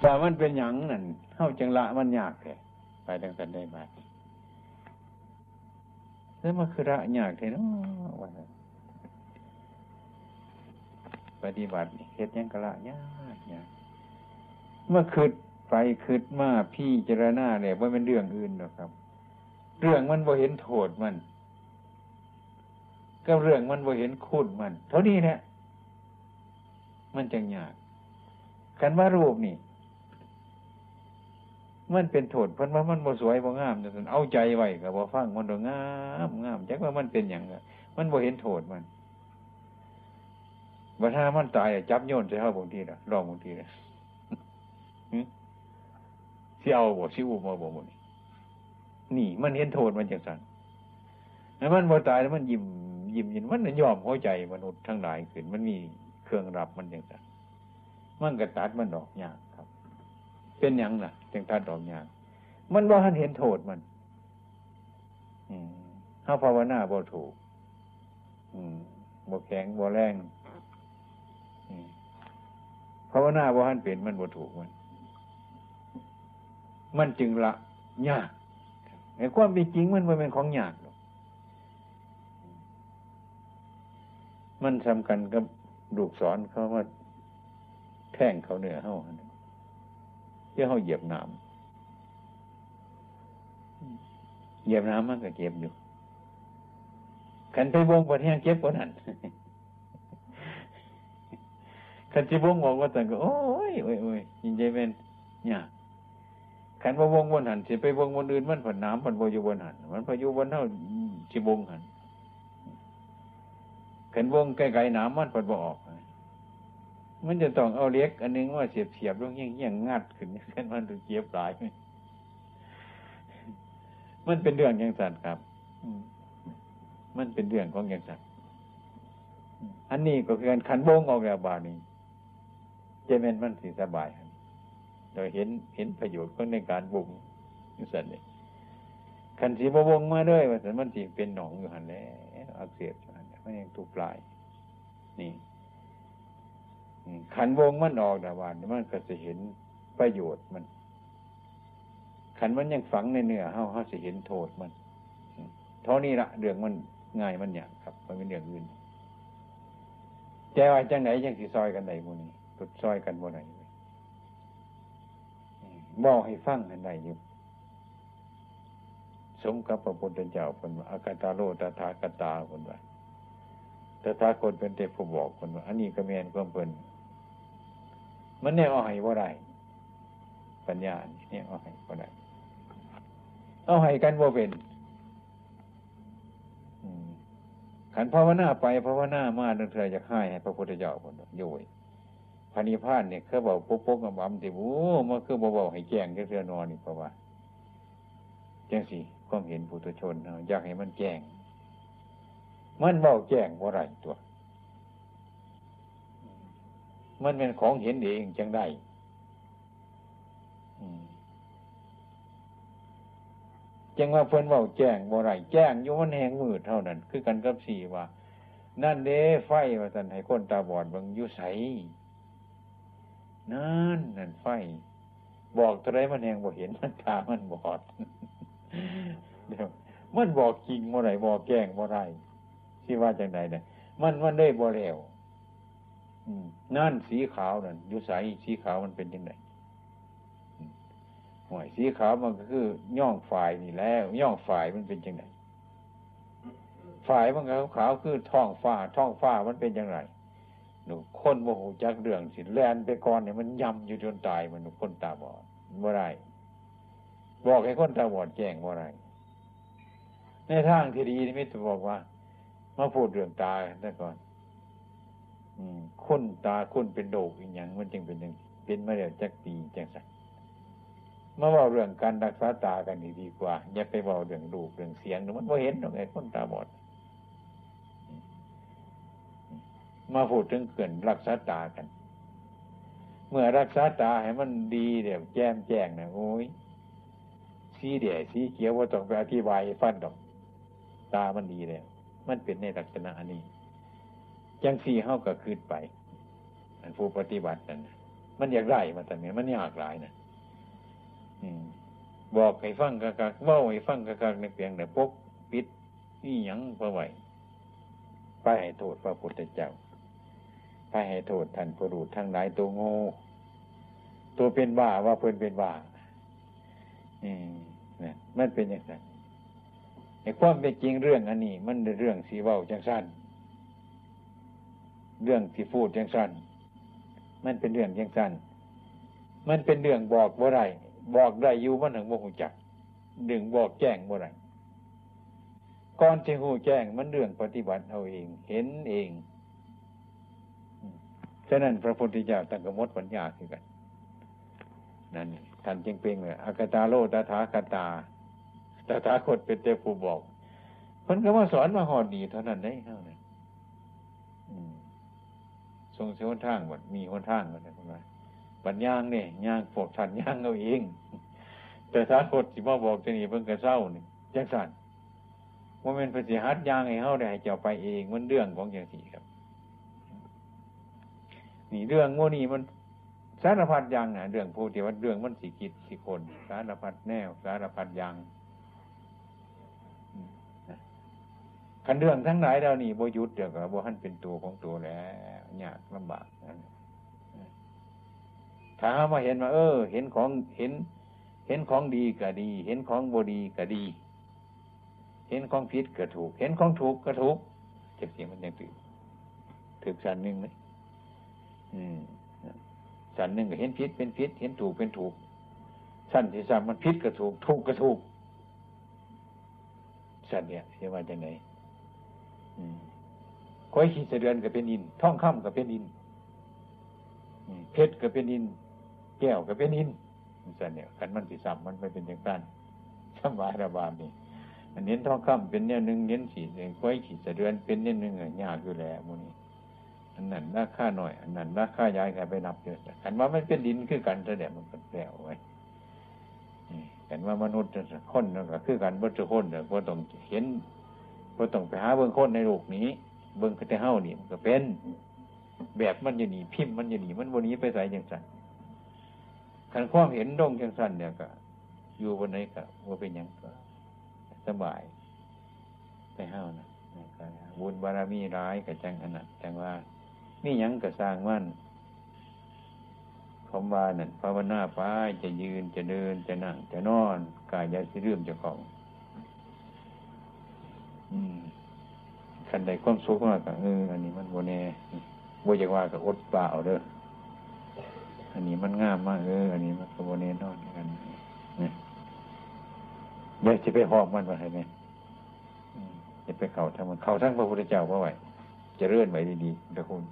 แต่มันเป็นหยังนั่นเข้าจังละมันยากแค่ไปดังกันได้มาแล้วมันคือระยากแค่นาะวันปฏิบัติเฮ็ดยังกะละยากยากเมื่อคืดไปคืดมาพี่เจรณาเนี่ยว่าเป็นเรื่องอื่นหรอกครับ เรื่องมันบ่เห็นโทษมัน ก็เรื่องมันบ่เห็นคุณมัน เท่านี้แหละมันจังยากกันว่ารูปนี่ มันเป็นโทษเพราะว่ามันบ่สวยบ่งามแต่เอาใจไว้กับบ่ฟังมันดงามงามจักว่ามันเป็นอย่างมันบ่เห็นโทษมันบัดถ้ามันตายจับโยนใส่เฮาบางทีละลองบางทีละสิเอาบ่สิอุบมาบ่บ่นี่นี่มันเห็นโทษมันจังซั่นแล้วมันบ่ตายแล้วมันยิ้มยิ้มยินมันยอมหัวใจมนุษย์ทั้งหลายขึ้นมันมีเครื่องรับมันจังซั่นมันก็ตัดมันดอกยาก เป็นหยังล่ะจังตัดดอกยากมันบ่าทันเห็นโทษมันอืมเฮาภาวนาบ่ถูกอืมบ่แข็งบ่แรงภาวนาบ่ทันเป็นมันบ่ถูกมัน มันจึงละยากไอ้ความเป็นจริงมันเป็นของยากหรอกมันสำคัญกับลูกสอนเขาว่าแท่งเขาเหนือเฮา เพื่เฮาเหยียบน้ำเหยียบน้ำมันก็เก็บอยู่ขันไปวงบนแห้งเก็บกว่านั้นขันจิบงบอกว่าแต่ก็โอ้ยโอ้ยโอ้ยยินใจเป็นเนี่ยขันว่าวงบนหันสิไปวงบนอื่นมันผันน้ำผันโบอยู่บนหันมันพายุบนเท่าจิบงหันขันวงไกลๆน้ำมันผันบ่ออก มันจะต้องเอาเล็ก อันนึงว่าเสียบเสียบลงเงี้ยเงี้ยงัดขึ้นกันมันถึงเจี๊ยบหลาย มันเป็นเรื่องอย่างสัตว์ครับมันเป็นเรื่องของอย่างสัตว์อันนี้ก็คือการขันวงออกแล้วบานี้จเป็นมันสิสบายโดยเห็นเห็นประโยชน์ของในการวงนี่สันเลยขันสีบวงมาด้วยว่าสันมันสีเป็นหนองอยู่หันแล้วอักเสบอยู่หันมันยังถูกปลาย นี่ ขันวงมันออกแต่วันมันก็จะเห็นประโยชน์มัน ขันมันยังฝังในเนื้อเฮาเฮาจะเห็นโทษมันเท่านี้ละเรื่องมันง่ายมันอย่างครับ มันเป็นเรื่องอื่นแต่ว่าจังไหนยังสีซอยกันไหนมูนี้ตุดซอยกันบ่ไหนบอกให้ฟังกันได้อยู่สมกับพระพุทธเจ้าคนว่าอากาตาโลตถาคตาคนว่าตถาคตเป็นเทพผู้บอกคนว่าอันนี้ก็เมียนก็เป็น มันเนี่ยเอาให้ว่าไรปัญญาเนี่ยเอาให้ว่าไรเอาให้กันว่าเป็นขันภาวนาไปภาวนามาเธอจะให้ให้พระพุทธเจ้าคนโยยพานิพานเนี่ยเขาบอกปุ๊บปุ๊บกับบัมติโอ้มันคือบอกให้แจ้งแค่เรือนอนนี่เพราะว่าแจ้งสิความเห็นปุถุชนอยากให้มันแจ้ง มันบอกแจ้งว่าไรตัว มันเป็นของเห็นเองจังได้จังว่าเพิ่นว่าแจ้งบ่ไรแจ้งอยู่มันแหงมืดเท่านั้น คือกันกับสี่ว่า นั่นเด้ไฟว่าสันให้คนตาบอดบางยุใสนั่นนั่นไฟ บอกเท่าไรมันแหงบ่เห็นมันตามันบอดเดี๋ยวมันบอกจริงบ่ไรบอกแจ้งบ่ไรที่ว่าจังใดเนี่ยมันมันได้บ่เร็ว นั่นสีขาวนั่นยุใสสีขาวมันเป็นยังไงหวยสีขาวมันก็คือ ย่องฝ่ายนี่แล้ว ย่องฝ่ายมันเป็นยังไงฝ่ายมันก็ขาวคือท้องฟ้าท้องฟ้ามันเป็นยังไงหนูคนโมโหจักเรื่องสิแลนไปก่อนเนี่ยมันยำอยู่จนตายมันหนูคนตาบอดเมื่อไรบอกให้คนตาบอดแจ้งเมื่อไรในทางที่ดีนี่ไม่ต้องบอกว่า มาพูดเรื่องตาแต่ก่อน คนตาคนเป็นโดกอีกอย่างมันจึงเป็นยังเป็นมาแล้วจักปีจังสักมาว่าเรื่องการรักษาตากันดีกว่า อย่าไปบอกเรื่องรูปเรื่องเสียงมันว่าเห็นหรอกไอ้คนตาบอดมาพูดถึงเกินรักษาตากัน เมื่อรักษาตาให้มันดีเดี๋ยวแจ้มแจ้งนะโอ้ยสีเดียสีเขียวว่าต้องไปอธิบายฟันดอก ตามันดีเลยมันเป็นในลักษณะอันนี้ จังสี่เข้าก็คืนไปอันผู้ปฏิบัตินั่นมันอยากได้มาแต่เนี้ยมันยากหลายนะอืมบอกให้ฟังกะกะเว่าให้ฟังกะกะในเพียงแต่ปกปิดนี่ยังพอไหวไปให้โทษพระพุทธเจ้าไปให้โทษท่านผู้รู้ทั้งหลายตัวโง่ตัวเป็นบ้าว่าเพิ่นเป็นบ้าอืมเนี่ยมันเป็นอย่างนั้นความเป็นจริงเรื่องอันนี้ มันเรื่องสีเว้าจังสั้น เรื่องที่พูดจังสั้นมันเป็นเรื่องจังสั้นมันเป็นเรื่องบอกว่าไรบอกได้อยู่มันถึงโมหูจักดึงบอกแจ้งบ่ไรก่อนที่หูแจ้งมันเรื่องปฏิบัติเอาเองเห็นเองฉะนั้นพระพุทธเจ้าตั้งกมดปัญญาคือกัน นั่นท่านจึงเป็นเลยอากตาโลตถาคตาตถาคตเป็นเจ้าผู้บอกเพิ่นก็มาสอนมาหอดดีเท่านั้นได้เท่านั้น ทรงเสียหนทางหมดมีหนทางหมดเลยคุณว่าปัญญางเนี่ยย่างพวกท่านย่างเอาเอง แต่ถ้าคตสิบ่บอกจะนี่เพิ่งกระเศร้านี่จังสันว่าเป็นปฏิหัดย่างให้เฮาได้ให้เจ้าไปเองมันเรื่องของอย่างสี่ครับ นี่เรื่องโมนี่มันสารพัดอย่างนะเรื่องผู้ที่ว่าเรื่องมันสิกิจสิคน สารพัดแนว สารพัดอย่างคันเรื่องทั้งหลายเรานี่โบยุทธเดี๋ยวกับโบหันเป็นตัวของตัวแล้ว ยากลำบากถามาเห็นว่าเออ เห็นของเห็น เห็นของดีก็ดี เห็นของบดีก็ดี เห็นของผิดก็ถูก เห็นของถูกก็ถูกเจ็บเสียงมันยังตื่นถึกสันหนึ่งไหมสันหนึ่งก็เห็นผิดเป็นผิด เห็นถูกเป็นถูกสั้นที่สามมันผิดก็ถูก ถูกก็ถูกสันเนี่ยเรียกว่าจะไง ก้อยขีดเสดือนก็เป็นอินท่องค่ำก็เป็นอินเพชรก็เป็นอิน แก้วก็เป็นอินสันเนี่ยขันมันสีสัมมันไม่เป็นอย่างนั้นสมายระบาดนี่อันนี้ท่องค่ำเป็นเนี่ยหนึ่งเน้นสีก้อยขีดเสดือนเป็นเนี่ยหนึ่งยากอยู่แล้วมูนี่อันนั้นราคาหน่อยอันนั้นราคาย้ายกันไปนับเยอะขันว่ามันเป็นดินคือกันแต่เดี๋ยวมันก็แล้วไว้เห็นว่ามนุษย์คนก็คือกันวัตถุคนเดี๋ยวต้องเห็นก็ต้องไปหาเบื้องคนในโลกนี้ เบื้องคตเฮ้านี่มันก็เป็น แบบมันจะหนีพิมพ์มันจะหนีมันวันนี้ไปใส่ยังสันขันความเห็นดงยังสันเนี่ยก็ อยู่บนไหนก็ว่าเป็นยังก็สบายไปเฮ้านะบุญบารมีร้ายกับจังอนนั้นจังว่านี่ยังก็สร้างมั่นคำว่านั่นภาวนาไปจะยืนจะเดินจะนั่งจะนอนกายจะสิเรื่องจะของ ขันใดความสุขมากกเอออันนี้มันโบเน่โบอยากว่ากับอดเปล่าเด้ออันนี้มันงามมากเอออันนี้มันกโบเน่นอนกันเนี่ยอยากจะไปหอกมันมาให้ไหมจะไปเข่าทั้งมันเข่าทั้งพระพุทธเจ้าว่าไหวจะเลื่อนไหวดีๆตะคุณ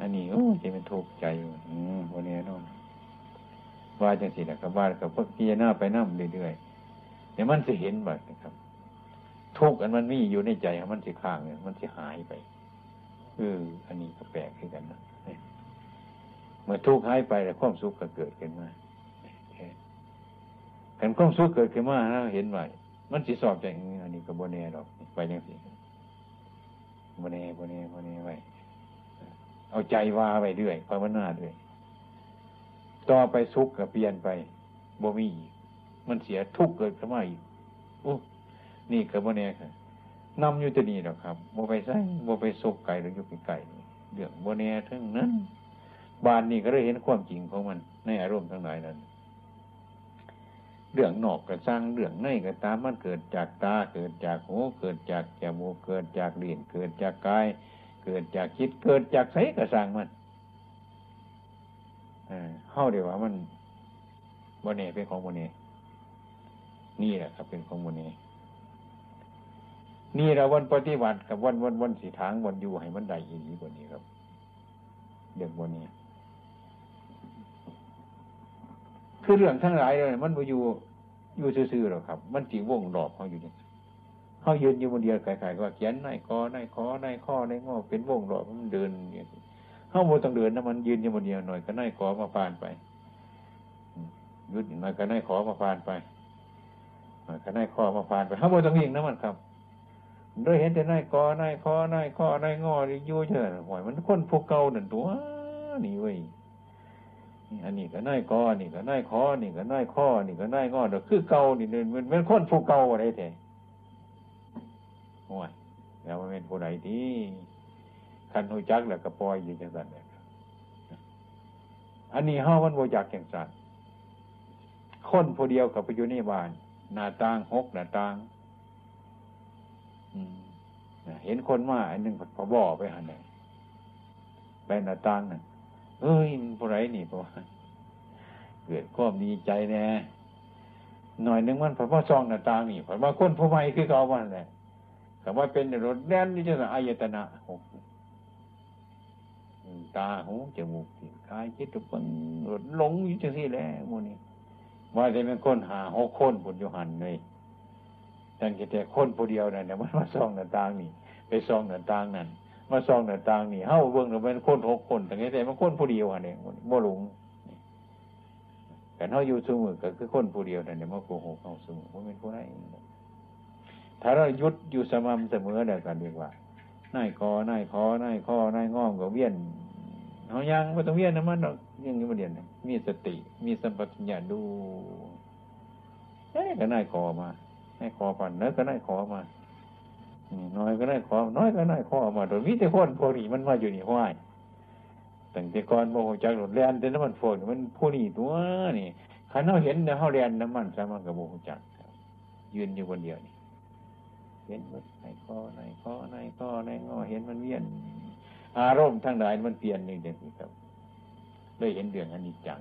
อันนี้โอ้จะเป็นทุกข์ใจอยู่อืมโบเน่นอนว่าจังสิแหละกับว่ากับพวกพิจารณาไปนั่งเรื่อยๆ เนี่ยมันจะเห็นบ่นะครับ ทุกข์อันมันมีอยู่ในใจมันสิข้างเนี่ยมันสิหายไปเอออันนี้ก็แปลกขึ้นกันนะเมื่อทุกข์หายไปแล้วความสุขก็เกิดขึ้นมาเห็นความสุขเกิดขึ้นมาแล้วเห็นไว้มันสิสอบใจอันนี้ก็บนเน่หรอกไปยังสิบนเน่บนเน่บนเน่ไว้เอาใจว่าไปเรื่อยภาวนาด้วยต่อไปสุขก็เปลี่ยนไปบ่มีอีก มันเสียทุกข์เกิดขึ้นมาอีกโอ้นี่กับโมเน่ค่ะนำอยู่ที่นี่หรอกครับโมไปใส่โมไปโศกไก่หรืออยู่ไก่เรื่องโมเน่ทั้งนั้นบานนี่ก็ได้เห็นความจริงของมันในอารมณ์ทั้งหลายนั้นเรื่องนอกกระสร้างเรื่องในกระตามมันเกิดจากตาเกิดจากหูเกิดจากจมูกเกิดจากลิ้นเกิดจากกาย เกิดจากคิดเกิดจากไสกระสร้างมันเข้าเดี๋ยวว่ามันโมเนเป็นของโมเน นี่แหละครับเป็นของมุนีนี่เราวันปฏิบัติกับวันวันวันสีทางวันอยู่ให้มันได้ยีนี้กว่านี้ครับเรื่องวันนี้ คือเรื่องทั้งหลายเลยมันมาอยู่อยู่ซื่อๆหรอกครับ มันจีวงหลอบเขาอยู่นี่เขายืนอยู่บนเดียวไกลๆว่าเขียนในคอในคอในข้อในงอเป็นวงหลอบมันเดินอย่างนี้เขาโมต้องเดินนะมันยืนอยู่บนเดียวหน่อยก็ในคอมาพานไปยุดหน่อยก็ในคอมาพานไป ก็ได้ข้อมาผ่านไปเขาบอต้องวิ่งนะมันครับโดยเห็นแต่นายกอนายคอนายข้อนายงออยู่เฉยหอยมันคนพวกเก่านั่นตัวนี่เว้ยอันนี้ก็นายกอนี่ก็นายคอนี่ก็นายข้อนี่ก็นายงอเด้อคือเก่านี่มันเป็นคนพวกเก่าอะไรแท้โอ้ยแล้วมันเป็นผู้ใดที่คันหูจักแล้วก็ปล่อยอยู่จังสันเนี่ยอันนี้เฮามันบ่จักจังสันคนผู้เดียวกับไปอยู่ในบ้าน หน้าต่างหกหน้าต่างเห็นคนมาอันหนึ่งพอบ่อไปหันไหนไปหน้าต่างนั่นเอ้ยผู้ไรนี่พอเกิดความดีใจแน่หน่อยนึงมันพอว่าซองหน้าต่างนี่พอว่าคนผู้ใหม่คือเก่าวันแหละคำว่าเป็นรถแดนนี่จะอายตนะหกตาหูจมูกลิ้นกายคิดตุปันรถหลงอยู่จังที่แล้วโมนี่ ว่าจะเป็นคนหาหกคนบุญยุหันเลยตั้งแต่คนผู้เดียวนั่นเนี่ยมันมาซองหน้าต่างนี่ ไปซองหน้าต่างนั่นมาซองหน้าต่างนี่เฮ้าเบิ้งเราเป็นคนหกคนแต่แต่มันคนผู้เดียวอันนี้บ่หลงแต่เฮาอยู่สมือก็คือคนผู้เดียวนั่นเนี่ยมาโกหกเขาสมือว่าเป็นผู้ไหนถ้าเรายุดอยู่สม่ำเสมอเดียวกันดีกว่านายคอนายคอนายข้อนายง้อมกับเวียน เขายังไม่ต้องเวียนนะมันหรอกยังนี้มาเรียนมีสติ มีสัมปชัญญะดูเอ้ก็นายคอมาให้คอปันเนื้อก็ได้ขอมาน้อยก็ได้ขอ น้อยก็ได้ขอมาโดยวิธีคนพวกนี้มันมาอยู่นี่ห้วยตั้งแต่ก่อนโมโหจักหลุดแลนแต่น้ำมันฝนมันผู้นี้ตัวนี่ขันเขาเห็นเนี่ยเขาเรียนน้ำมันสามันกับโมโหจักยืนอยู่คนเดียวนี่เห็นมันในข้อในข้อในข้อในงอเห็นมันเวียน อารมณ์ทั้งหลายมันเปลี่ยนหนึ่งเดียวครับเลยเห็นเดืองอันนี้จัง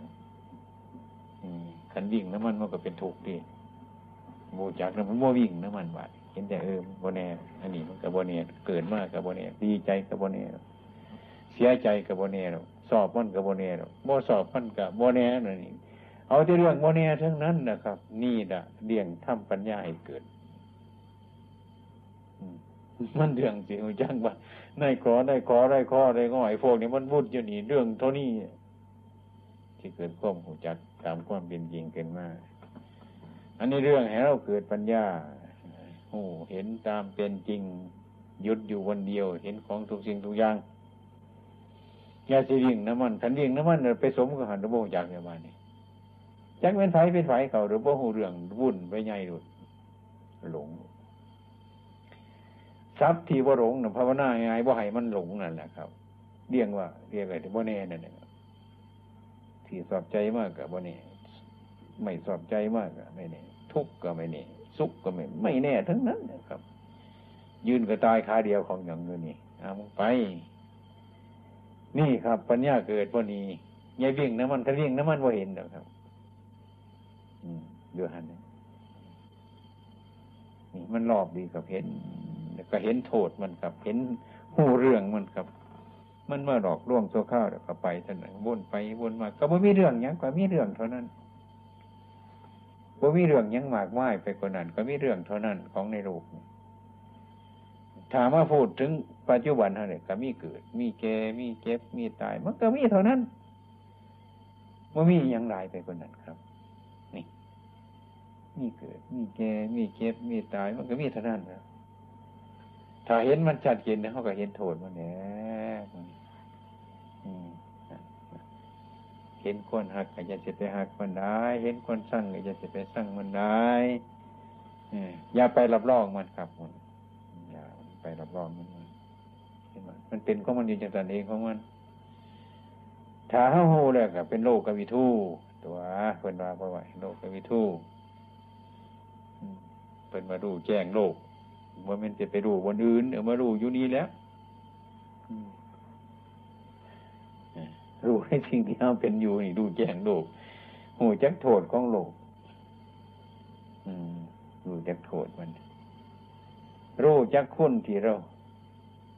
ขันวิ่งน้ำมันมันก็เป็นถูกดีโมจักแล้วมันโมวิ่งน้ำมันบาดเห็นแต่เออโบแน่อันนี้มันกับโบแน่เกิดมากกับโบแน่ดีใจกับโบแน่เสียใจกับโบแน่สอบมันกับโบแน่โมสอบมันกับโบแน่นี่เอาแต่เรื่องโบแน่ทั้งนั้นนะครับ นี่ละเลี่ยงทำปัญญาให้เกิดมันเรื่องสิงจังว่า ได้ขอได้ขอได้ข้อได้ง้อยพวกนี้มันวุ่นอยู่นี่เรื่องเท่านี้ที่เกิดข้อมหูจักตามความเป็นจริงเกินมาก อันนี้เรื่องให้เราเกิดปัญญาโอ้เห็นตามเป็นจริงหยุดอยู่วันเดียว เห็นของทุกสิ่งทุกอย่างยาสีดิ่งน้ำมันขันดิ่งน้ำมันไปสมกับหันระบบจากเนี่ยมานี่จักเป็นไฟเป็นไฟเขาหรือว่าหูเรื่องวุ่นไปใหญ่ดุดหลง ทรัพย์ที่ว่าหลงนะภาวนาไงว่าให้มันหลงนั่นแหละครับเรียกว่าเรียกอะไรที่ว่แน่นั่นแหละที่สอบใจมากกับว่าแน่ไม่สอบใจมากไม่แน่ทุกข์ก็ไม่แน่สุขก็ไม่ไม่แน่ทั้งนั้นนะครับ ยืนก็ตายคาเดียวของอย่างนี้เอาไป นี่ครับ ปัญญาเกิดวันนี้ยายวิ่งน้ำมันถ้าวิ่งน้ำมันว่าเห็นหรอกครับ อืมดูหันนี่มันรอบดีกับเห็น ก็เห็นโทษมันกับ เห็นหูเรื่องมันกับ มันมาหลอกล่วงโซข้าวเดี๋ยวก็ไปท่านวนไปวนมาก็ไม่มีเรื่องยังก็มีเรื่องเท่านั้นว่ามีเรื่องยังมากมายไปกว่านั้น ก็มีเรื่องเท่านั้นของในโลกถามว่าพูดถึงปัจจุบันเท่านี้ก็มีเกิด มีแก่มีเก็บมีตาย มันก็มีเท่านั้นว่ามีอย่างไรไปกว่านั้นครับนี่มีเกิด มีแก่ มีเก็บ มีตาย มันก็มีเท่านั้นครับ ถ้าเห็นมันชัดเจนเขาก็เห็นโทษมันเนี่ยเห็นคนหักก็จะจะไปหักมันได้ เห็นคนสั่งก็จะจะไปสั่งมันได้อย่าไปรับรองมันครับมันอย่าไปรับรองมันเห็นมมันเป็นของมันอยู่จังสันเองของมันถ้าเฮาโหแล้วก็เป็นโลกกวิทูตัวเพิ่นว่าเพราะว่าโลกกวิทูเพิ่นมาดูแจ้งโลก ว่ามันจะไปดูวันอื่นเดี๋ยวมาดูอยู่นี้แล้วรู้ในสิ่งที่เราเป็นอยู่นี่ดูแจ้งโลกหูจักโทษของโลกรู้จักโทษมันรู้จักคุณที่เรา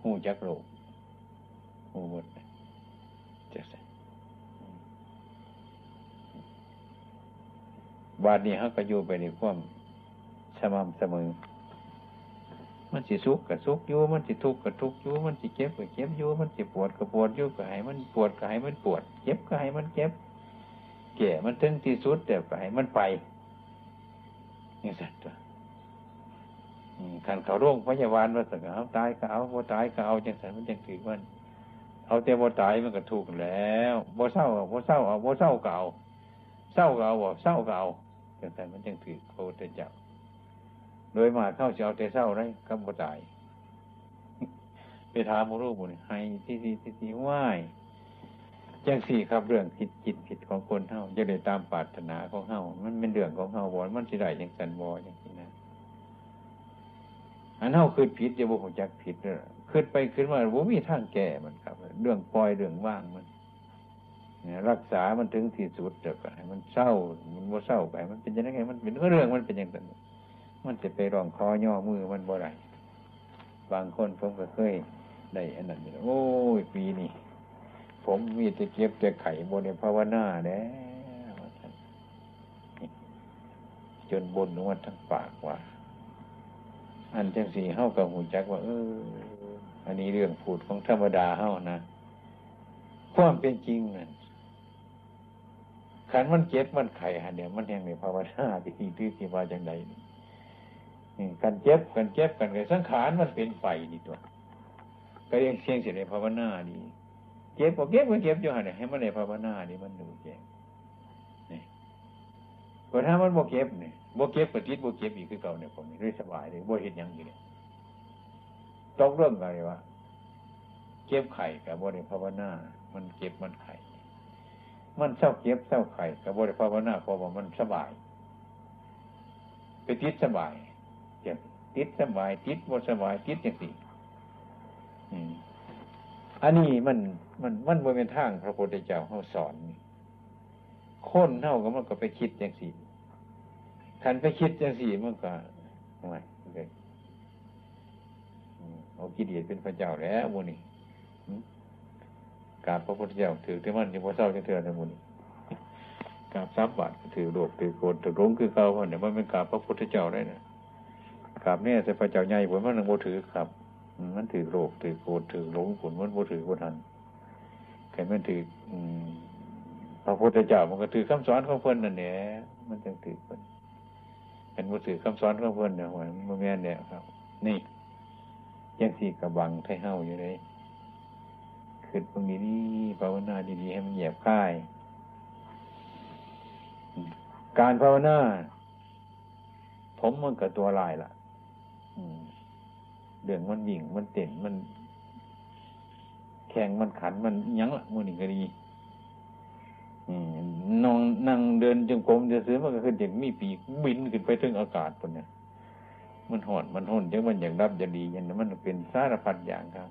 หูจักโลกหูหมดจะใส่บาดนี้เขาก็อยู่ไปในความสม่ำเสมอ มันสิสุขกับสุขอยู่มันสิทุกข์กับทุกข์อยู่มันสิเจ็บกับเจ็บอยู่มันสิปวดกับปวดอยู่ก็ให้มันปวดก็ให้มันปวด เจ็บก็ให้มันเจ็บแก่มันถึงที่สุดแต่ก็ให้มันไปนี่สัตว์ตัวขันเขาโรงพยาบาลว่าสังเอาตายก็เอาบ่ตายก็เอาจังสันมันจังถือมันเอาแต่บ่ตายมันก็ถูกแล้วบ่เศร้าบ่เศร้าเอาบ่เศร้าเก่าเศร้าเก่าบ่เศร้าเก่าจังสันมันจังถือโคตรเจ้า โดยมาเข้าจะเอาแต่เศร้าได้ก็บ่ตาย ไปถามรูปบุญให้ที่ที่ที่ที่ไหวจังสี่ครับเรื่องผิดจิตผิดของคนเฮาจะได้ตามปรารถนาของเฮามันเป็นเรื่องของเฮาบ่มันสิได้จังสันบ่จังซี่นะอันเฮาคืดผิดจะบ่ฮู้จักผิดเด้อคืดไปคืดมาบ่มีทางแก้มันครับ เรื่องปล่อยเรื่องว่างมันรักษามันถึงที่สุดเด้อก็ให้มันเศร้ามันบ่เศร้าไปมันเป็นจังได๋มันเป็นเรื่องมันเป็นจังซั่น มันจะไปร้องคอย่อมือมันบ่ได้บางคนผมก็เคยได้อันนั้นโอ้ยปีนี้ผมมีแต่เก็บแต่ไข่บนในภาวนาแล้วจนบนนวดทั้งปากว่า อันจังสีเฮ้ากับหูจักว่า เออ อันนี้เรื่องพูดของธรรมดาเฮ้านะความเป็นจริงนั่นขันมันเจ็บมันไข่หันเดียมันแห่งในภาวนาที่ที่ที่ว่าจังใด กันเจ็บกันเจ็บกันกันสังขารมันเป็นไฟนี่ตัว ก็เรียงเสียงเสียในภาวนาดีเก็บก็เก็บก็เก็บอยู่หันให้มันในภาวนานี่มันดูแจ้งนี่พอถ้ามันบ่เก็บเนี่ยบ่เก็บก็ติดบ่เก็บอีกคือเก่าเนี่ยผมนี่ด้วยสบายเลยบ่เห็นยังอยู่เนี่ยตกเรื่องอะไรวะเก็บไข่กับบ่ได้ภาวนา มันเก็บมันไข่มันเศร้าเก็บเศร้าไข่กับบ่ได้ภาวนาเพราะว่ามันสบาย ไปติดสบาย จ็บติดสบายติดบ่สบายติดอย่างสี่อันนี้มันมันมันบนเป็นทางพระพุทธเจ้าเขาสอนคนเท่ากับมันก็ไปคิดอย่างสี่คันไปคิดอย่างสี่มันก็ไม่เลยเอากิเลสเป็นพระเจ้าแล้วมูนี่กราบพระพุทธเจ้าถือที่มันยังพอเศร้าจะเถื่อนนะมูนี่กราบซับบาตถือโลกถือโกรธถือรงคือเก่าเนี่ยมันเป็นกราบพระพุทธเจ้าได้นะ กราบเนี่ยแต่พระเจ้าใหญ่ผมมันยังโมถือครับ มันถือโรคถือโกรธถือหลงผลมันบ่ถือบ่ทันแค่มันถือพระพุทธเจ้ามันก็ถือคำสอนของเพิ่นนั่นแหละมันจึงถือเพิ่นเป็นบ่ถือคำสอนของเพิ่นเนี่ยหวยมันแม่นเนี่ยครับ นี่ยังสี่กระบังไทเฮาอยู่เลยขึ้นตรงนี้นี่ภาวนาดีๆให้มันเหยียบค่าย การภาวนาผมมันกับตัวลายล่ะ เรื่องมันยิ่งมันเต้นมัน แข่งมันขันมันยังละมือหนึ่งก็ดีนองนั่งเดินจงกรมจะซื้อมันก็ขึ้นอย่างมีปีกบินขึ้นไปถึงอากาศคนเนี่ยมันหอนมันหอนจังมันอย่างรับจะดีอย่างนั้นมันเป็นสารพัดอย่างครับ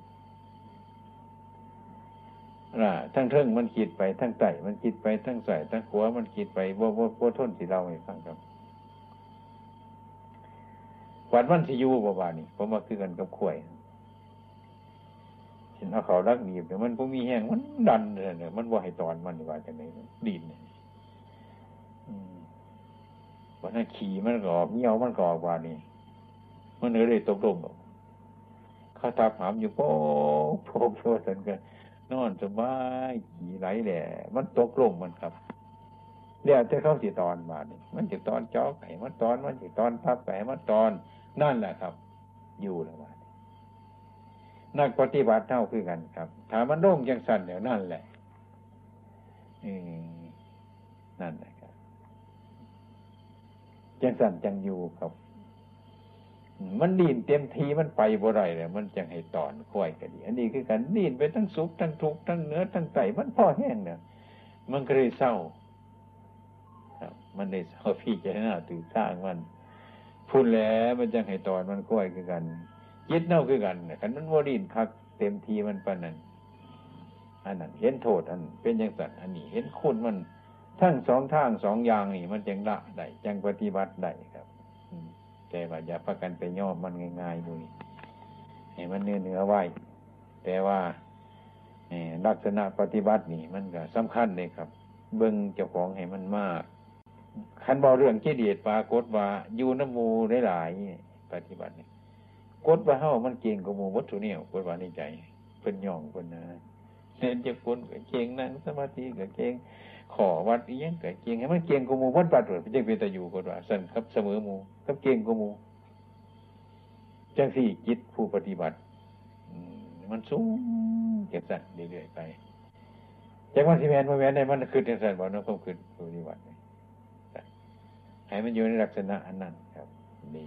ล่ะทั้งเทิงมันคิดไปทั้งไตมันคิดไปทั้งใส่ทั้งขัวมันคิดไปว่าว่าว่าทนสิเราให้ฟังครับ วันวันที่อยู่บ่านี่ผมมาคือกันกับข่วยเห็นเอาเขารักหนีบเนี่ยมันพวกมีแห้งมันดันเนี่ยมันว่าให้ตอนมันว่าจะไหนดินเนี่ยวันนั้นขี่มันกอกเงี้ยวมันกอกว่านี่มันเลยตกลงข้าตาผามอยู่โป๊ะโป๊ะโป๊ะสันกันนอนสบายขี่ไหลแหละมันตกลงมันครับเรียกจะเข้าสีตอนมาเนี่ยมันจะตอนจอกไก่มันตอนมันจะตอนพับไก่มันตอน นั่นแหละครับ อยู่ล้วว่านักปฏิบัติเท่าคือกันครับถามมันโล่งยังสั่นเดี๋ยวนั่นแหละนั่นแหละครับจังสั่นจังอยู่ครับ มันดีนเต็มทีมันไปบ่ไรเลยมันจังให้ตอนค่อยกันดี อันนี้คือการดีนไปทั้งสุขทั้งทุกข์ทั้งเนื้อทั้งไตมันพ่อแห้งเนี่ยมันก็เลยเศร้า ครับ มันเลยเศร้าพี่จะหน้าตื่นสร้างมัน พูดแล้วมันจังให้ตอนมันค่อยคือกันยึดเน่าคือกันขันมันโมดินคักเต็มทีมันปานนั้นอันนั้นเห็นโทษอันเป็นอย่างสัตว์อันนี้ เห็นคุณมันทั้งสองทางสองอย่างนี่ มันจังละได้จังปฏิบัติได้ครับแต่ว่าอย่าประกันไปย่อมันง่ายๆดูนี่ให้มันเนื้อเนื้อไหวแต่ว่าลักษณะปฏิบัตินี่ มันก็สำคัญเลยครับ เบิ้งเจ้าของให้มันมาก คันบอกเรื่องกิเลสปากฏว่าอยู่น้ำมูได้หลายปฏิบัตินี่กฏว่าเฮ้ามันเก่งกว่ามูวัตถุเนี่ยกฏว่าในใจเป็นย่องเป็นนะเน้นจะกับเก่งนั่งสมาธิกับเก่งขอวัดอีกยังกับเก่งให้มันเก่งกว่ามูวัดปัดเลยจึงเป็นตะอยู่กฏว่าสั่นครับเสมอมูกับเก่งกว่ามูจังสี่จิตผู้ปฏิบัติมันสูงเก็บสั่นเรื่อยๆไปจากว่าสิแมนมาแมนได้มันคือจังสั่นบอกน้องก็คือปฏิบัติ ให้มันอยู่ในลักษณะอันนั้นครับดี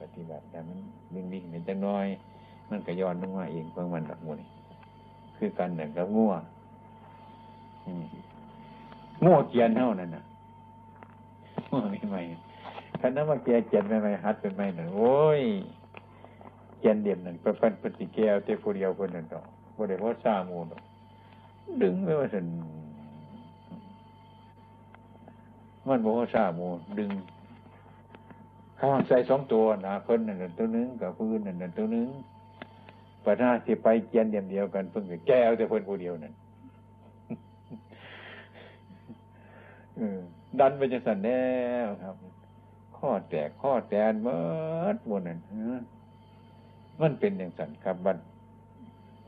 ปฏิบัติแต่มันวิ่งวิ่งเห็นจังน้อย มันก็ย้อนลงมาเองเพื่อมันหลักมูนี่คือกันหนึ่งกับง่วง่วเกียนเท่านั้นนะง่วไม่ไหมคันนั้นมาเกียเกียนไม่ไหมฮัดเป็นไม่หนึ่งโอ้ยเกียนเดียมหนึ่งประพันปฏิแก้วเตผู้เดียวคนหนึ่งต่อบริวารสามูลดึงไม่ว่าสัน มันบอกว่าสามูดึงข้าใส่สองตัวนะเพิ่นนั่นตัวนึงกับพื้นนั่นตัวนึงปัญหาที่ไปเกียนเดียมเดียวกันเพิ่งแก้วแต่เพิ่นผู้เดียวนั่นดันไปจะสั่นแน่ครับ ข้อแตกข้อแตนเมื่อมดนั่นมันเป็นอย่างสั่นครับบัด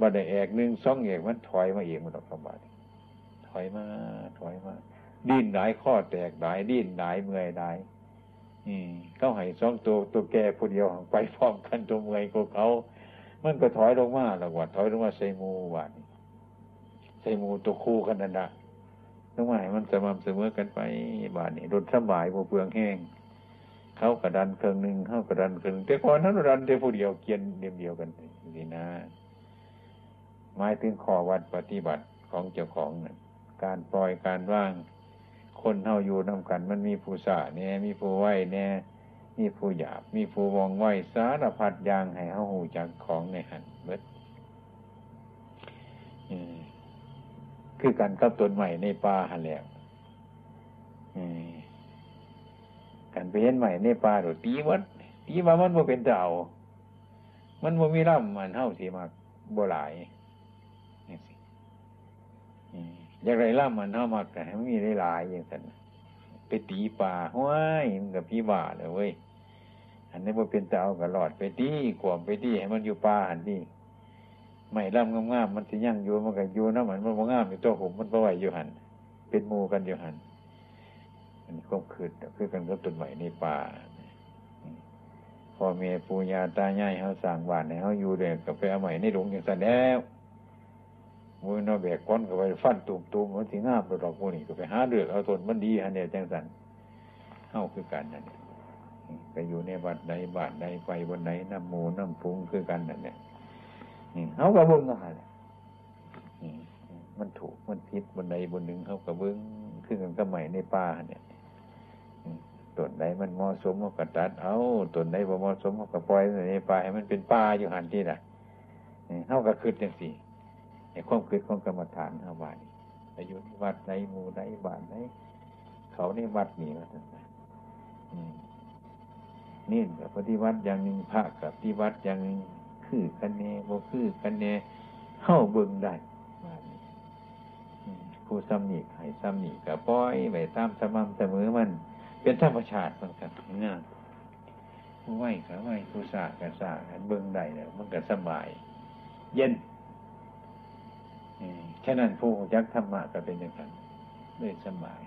บัดได้แอกหนึ่งสองเอกมันถอยมาเองมันดอกกระบาดถอยมาถอยมา ดิ้นหลายข้อแตกหลายดิ้นหลายเมื่อยหลายเขาให้สองตัวตัวแก่ผู้เดียวไปพร้อมกันตัวเมื่อยกเขามันก็ถอยลงมาแล้วว่าถอยลงมาใส่มูวานใส่มูตัวคู่กันนั่นละต้องหมายมันสม่ำเสมอกันไปบานนี้รถสบายโมเปลืองแห้งเขากระดันเครื่องหนึ่งเขากระดันเครื่องแต่ก่อนนั้นดันแต่ผู้เดียวเกียนเดียวเดียวกันนี่นะหมายถึงข้อวัดปฏิบัติของเจ้าของนั่นการปล่อยการว่าง คนเท่าอยู่นำกัน มันมีผู้สาเนี่ยมีผู้ไหวเนี่ยมีผู้หยาบ มีผู้วองไหวสารพัดย่างให้เขาหูจากของในหันเบิดคือกันกับต้นใหม่ในป่าหันแล้วกันไปเห็นใหม่ในป่าโดดตีวัดตีมามันบ่เป็นเจ้ามันบ่มีร่ำมันเท่าสีมากบ่หลาย อย่างไรล่ำมันเท่ามากแต่ไม่มีหลายอย่างนั้นไปตีป่าห้วยมันกับพี่บ่าเลยเว้ยอันนี้ว่าเป็นเจ้ากับหลอดไปตีขวมไปตีให้มันอยู่ป่าหันดีไม่ล่ำงามๆมันสิยั่งอยู่มันกับอยู่นะมันมันงามอยู่ตัวผมมันประไหวอยู่หันเป็นมูกันอยู่หันมันนี้ก็คือคือกันกับต้นใหม่ในป่าพ่อเมียปูญาตาใหญ่เขาสั่งบ้านให้เขาอยู่เด็กกับไปเอาใหม่ในหลงอย่างสันแล้ว มือนอแบกก้อนก็ไปฟันตุ่มตุ่มมันสิงามดอกมูนี่ก็ไปหาเลือกเอาตนมันดีฮะเนี่ยจังสันเข้าคือกันนั่นเนี่ยไปอยู่ในบัดใดบาดใดไปบนไหนน้ำหมูน้ำฟุ้งคือกันนั่นเนี่ยเขากระเบิ้องอะไรมันถูกมันผิดบนใดบนหนึ่งเขากระเบิ้องคือกันก็ใหม่ในป่าเนี่ยต้นไหนมันเหมาะสมเขาก็ตัด เอาต้นไหนบ่เหมาะสมเขาก็ปล่อยในป่าให้มันเป็นป่าอยู่หันที่น่ะเขาก็คืดจังสี่ ในความคิดของกรรมฐานเอาบานีอายุวัดในหมู่ในบ้านในเขาในวัดนี่ว่านี่กับปฏิวัติอย่างหนึ่งพระกับปฏิวัติอย่างหนึ่งคือกันเนโมคือกันเนเข้าเบิ่งได้ผู้ซ้ำหนีให้ซ้ำหนีกับป้อยไปตามสม่ำเสมอมัน เป็นธรรมชาติมันกันง่ายผู้ไหวกับไหวผู้สากับสากันเบิ่งได้เนี่ยมันก็สบาย เย็น แค่นั้นผู้ยักธรรมะก็เป็นอย่างนั้นด้วยสบาย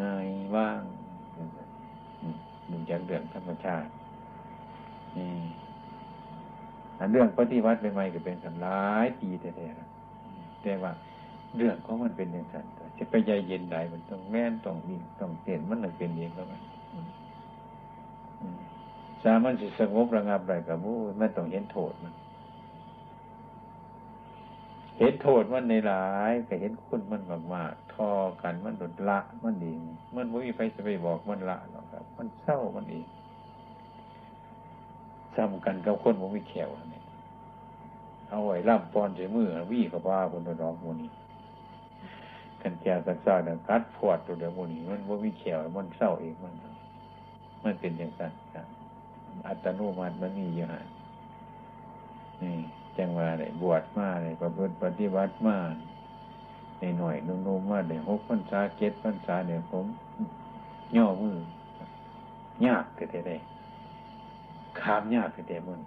ง่ายว่างดูจากเรื่องธรรมชาติอันเรื่องปฏิวัติใหม่ๆก็เป็นสำร้ายปีแท้ๆแต่ว่าเรื่องของมันเป็นอย่างนั้นจะไปใจเย็นใดมันต้องแม่นต้องวิ่งต้องเต้นมันเลยเป็นเองแล้วมันสามันจะสงบระงับไรกับมู้ไม่ต้องเห็นโทษมัน เห็นโทษมันในหลายก็เห็นคุณมันมากมากทอกันมันโดดละมันดีมันไม่มีใครจะไปบอกมันละหรอกครับ มันเศร้ามันเอีกซ้ำกันกับคนผมันมีแขวนี่เอาไว้ล่ำปอนใจมือวี่กับว่าคนดอกมูนี่กันแก่สักซ่าเนี่ยกัดพวดตัวเดียวมูนี่มันไม่มีแขวมันเศร้าเองมันมันเป็นอย่างนั้นอัตโนมัติมันมีอย่างนั้นนี่ จังว่าได้บวชมาได้ประพฤติปฏิบัติมาในหน่อยนุ่มๆมาได้หกพรรษาเจ็ดพรรษาเนี่ยผมย่อมือยากแต่แต่ขามยากแต่แต่มัน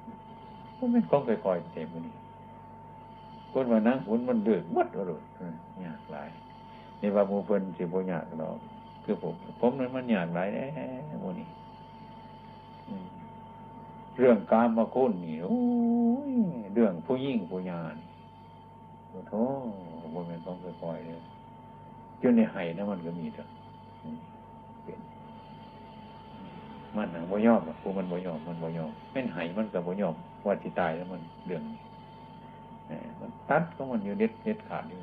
ก็ไม่ก้องค่อยๆแต่มันนี่คนมานั่งหุ่นมันเดือดมัดอรุณยากหลายในว่ามูเพิ่นสิบ่ยากหรอกคือผม ผมนั้นมันยากหลายแน่โมนี่ เรื่องกามมาคุณนี่โอ้ยเรื่องผู้ยิ่งผู้ยานโอ้โหบ่เป็นต้องค่อยๆเลยจนในไห้นะมันก็มีเถอะเป็นมันนะบ่ยอมอะผู้มันบ่ยอมมันบ่ยอมเป็นไห้มันก็บ่ยอมว่าที่ตายแล้วมันเรื่องนี้มันตัดก็มันอยู่เด็ดเด็ดขาดอยู่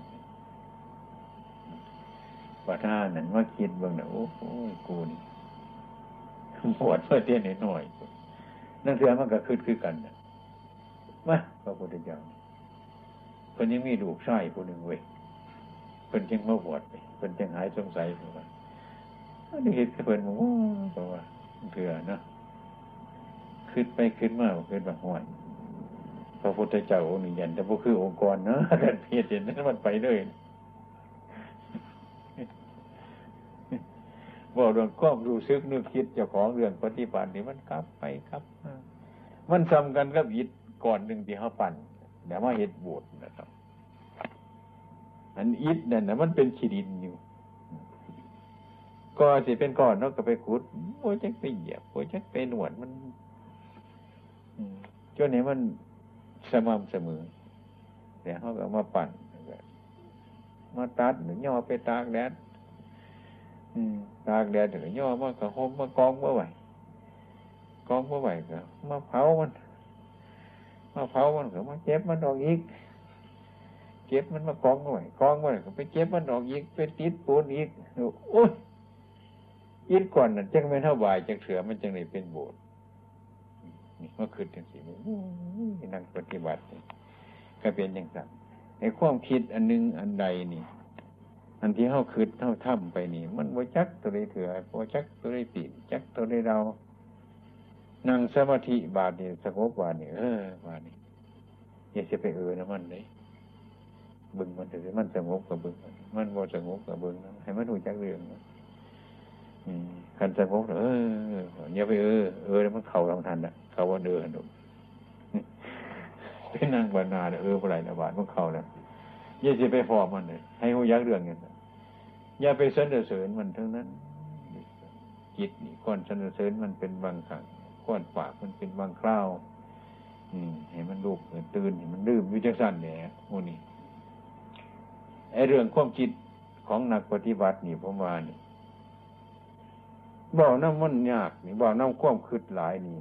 ว่าถ้านั้นว่าคิดบิ่งนะโอ้โหกูนี่ปวดเพื่อเตี้ยนหน่อย นั่นเถื่อมันก็คืดคือกันนะมาพระพุทธเจ้าเพิ่นยังมีลูกชายคนหนึ่งเว้ยเพิ่นจึงมาบวชไปเพิ่นจึงหายสงสัยเพราะว่าอันนี้เห็นเพิ่นบอกว่าเพราะว่าเถื่อนะขึ้นไปขึ้นมาขึ้นแบบห่วยพระพุทธเจ้าองค์นี้ยันแต่พวกคือองค์กรเนาะกันเพียรเห็นนั้นมันไปเลย อกเรื่องความรู้สึกนึกคิดเจ้าของเรื่องปฏิบัตินี่มันกลับไปครับมันซ้ำกันกับอิฐก่อนหนึ่งที่เขาปั่นแต่ว่าเห็ดบวชนะครับ อันอิฐนั่นนะมันเป็นขีดินอยู่ก็สิเป็นก้อนเนาะก็ไปขุดโอ้ยจักไปเหยียบโอ้ยจักไปหนวดมันจนนี้มันสม่ำเสมอเดี๋ยวเขาก็มาปั่นมาตัดหรือย่อไปตากแดด ตากแดดถึงย่อมากระหมมากองเมื่อไหร่กองเมื่อไหร่ก็มาเผามันมาเผามันก็มาเจ็บมันออกอีกเจ็บมันมากองเมื่อไหร่กองเมื่อไหร่ก็ไปเจ็บมันออกอีกไปติดปูนอีกโอ้ยอินก่อนนั่นจังไม่เท่าบายจังเถื่อมันจังเลยเป็นโบสถ์นี่เมื่อคืนจังสีนี่นั่งปฏิบัติก็เป็นอย่างนั้นในความคิดอันนึงอันใดนี่ อันที่เข้าคืดเท่าถ้ำไปนี่ มันโวจักตัวใดเถื่อโวจักตัวใดปีนจักตัวใดเรานั่งสมาธิบาทนี่สงบบาทนี่เออบาทนี่อย่าจะไปเออนะมันเลยบึงมันถือมันสงบกับบึงมันบ่สงบกับบึงนะให้มันดูจักเรื่องขันสงบเอออย่าไปเออเออแล้วมันเข่าลองทันอะเขาว่าเดินดูเป็นนางบรรณาเออเมื่อไรนะบาทมันเข่าแล้ว อย่าจะไปฟอมันเลยให้หูยักเรื่องเงี้ยอย่าไปสนเสริญมันทั้งนั้นจิตนี่ก้อนสนเสริญมันเป็นบางครั้งก้อนปากมันเป็นบางคราวอืมเห็นมันลูกตื่นเห็นมันลืมวิจักสันเนี่ยโมนี่ไอเรื่องความคิดของนักปฏิบัตินี่ผมว่านี่บอกน้ำมันยากนี่บอกน้ำความคืดหลายนี่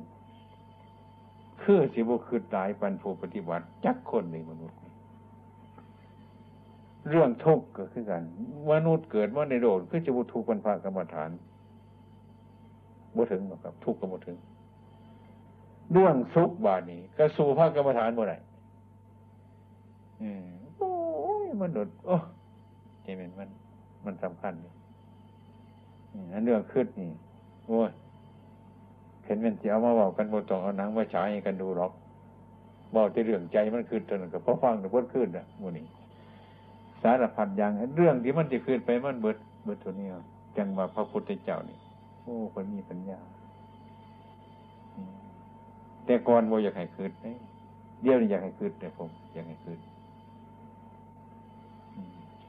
คือสิบุคืดหลายปันผู้ปฏิบัติจักคนในมนุษย์ เรื่องทุกข์ก็คือกันมนุษย์เกิดว่าในโลกคือจะบุทุกข์บรรพกรรมฐานบ่ถึงหรอกครับ ทุกข์ก็บ่ถึง เรื่องสุขบานี้ก็สู่พระกรรมฐานบ่ได้อืมโอ้ยมันโดดโอ้เห็นมัน มันสำคัญนี่อันเรื่องขึ้นนี่โอ้ยเห็นเป็นเจ้ามาบอกกันบนตองเอาหนังมาฉายกันดูหรอกบอกที่เรื่องใจมันขึ้นจนกับพอฟังแต่พ้นขึ้นอะมูนี่ สารพัดอย่างเรื่องที่มันจะขึ้นไปมันเบิดเบิดตัวนี้จังว่าพระพุทธเจ้านี่โอ้คนมีปัญญาแต่ก่อนโมอยากให้คืนเดี๋ยวนี้อยากให้คืนแต่ผมอยากให้คืน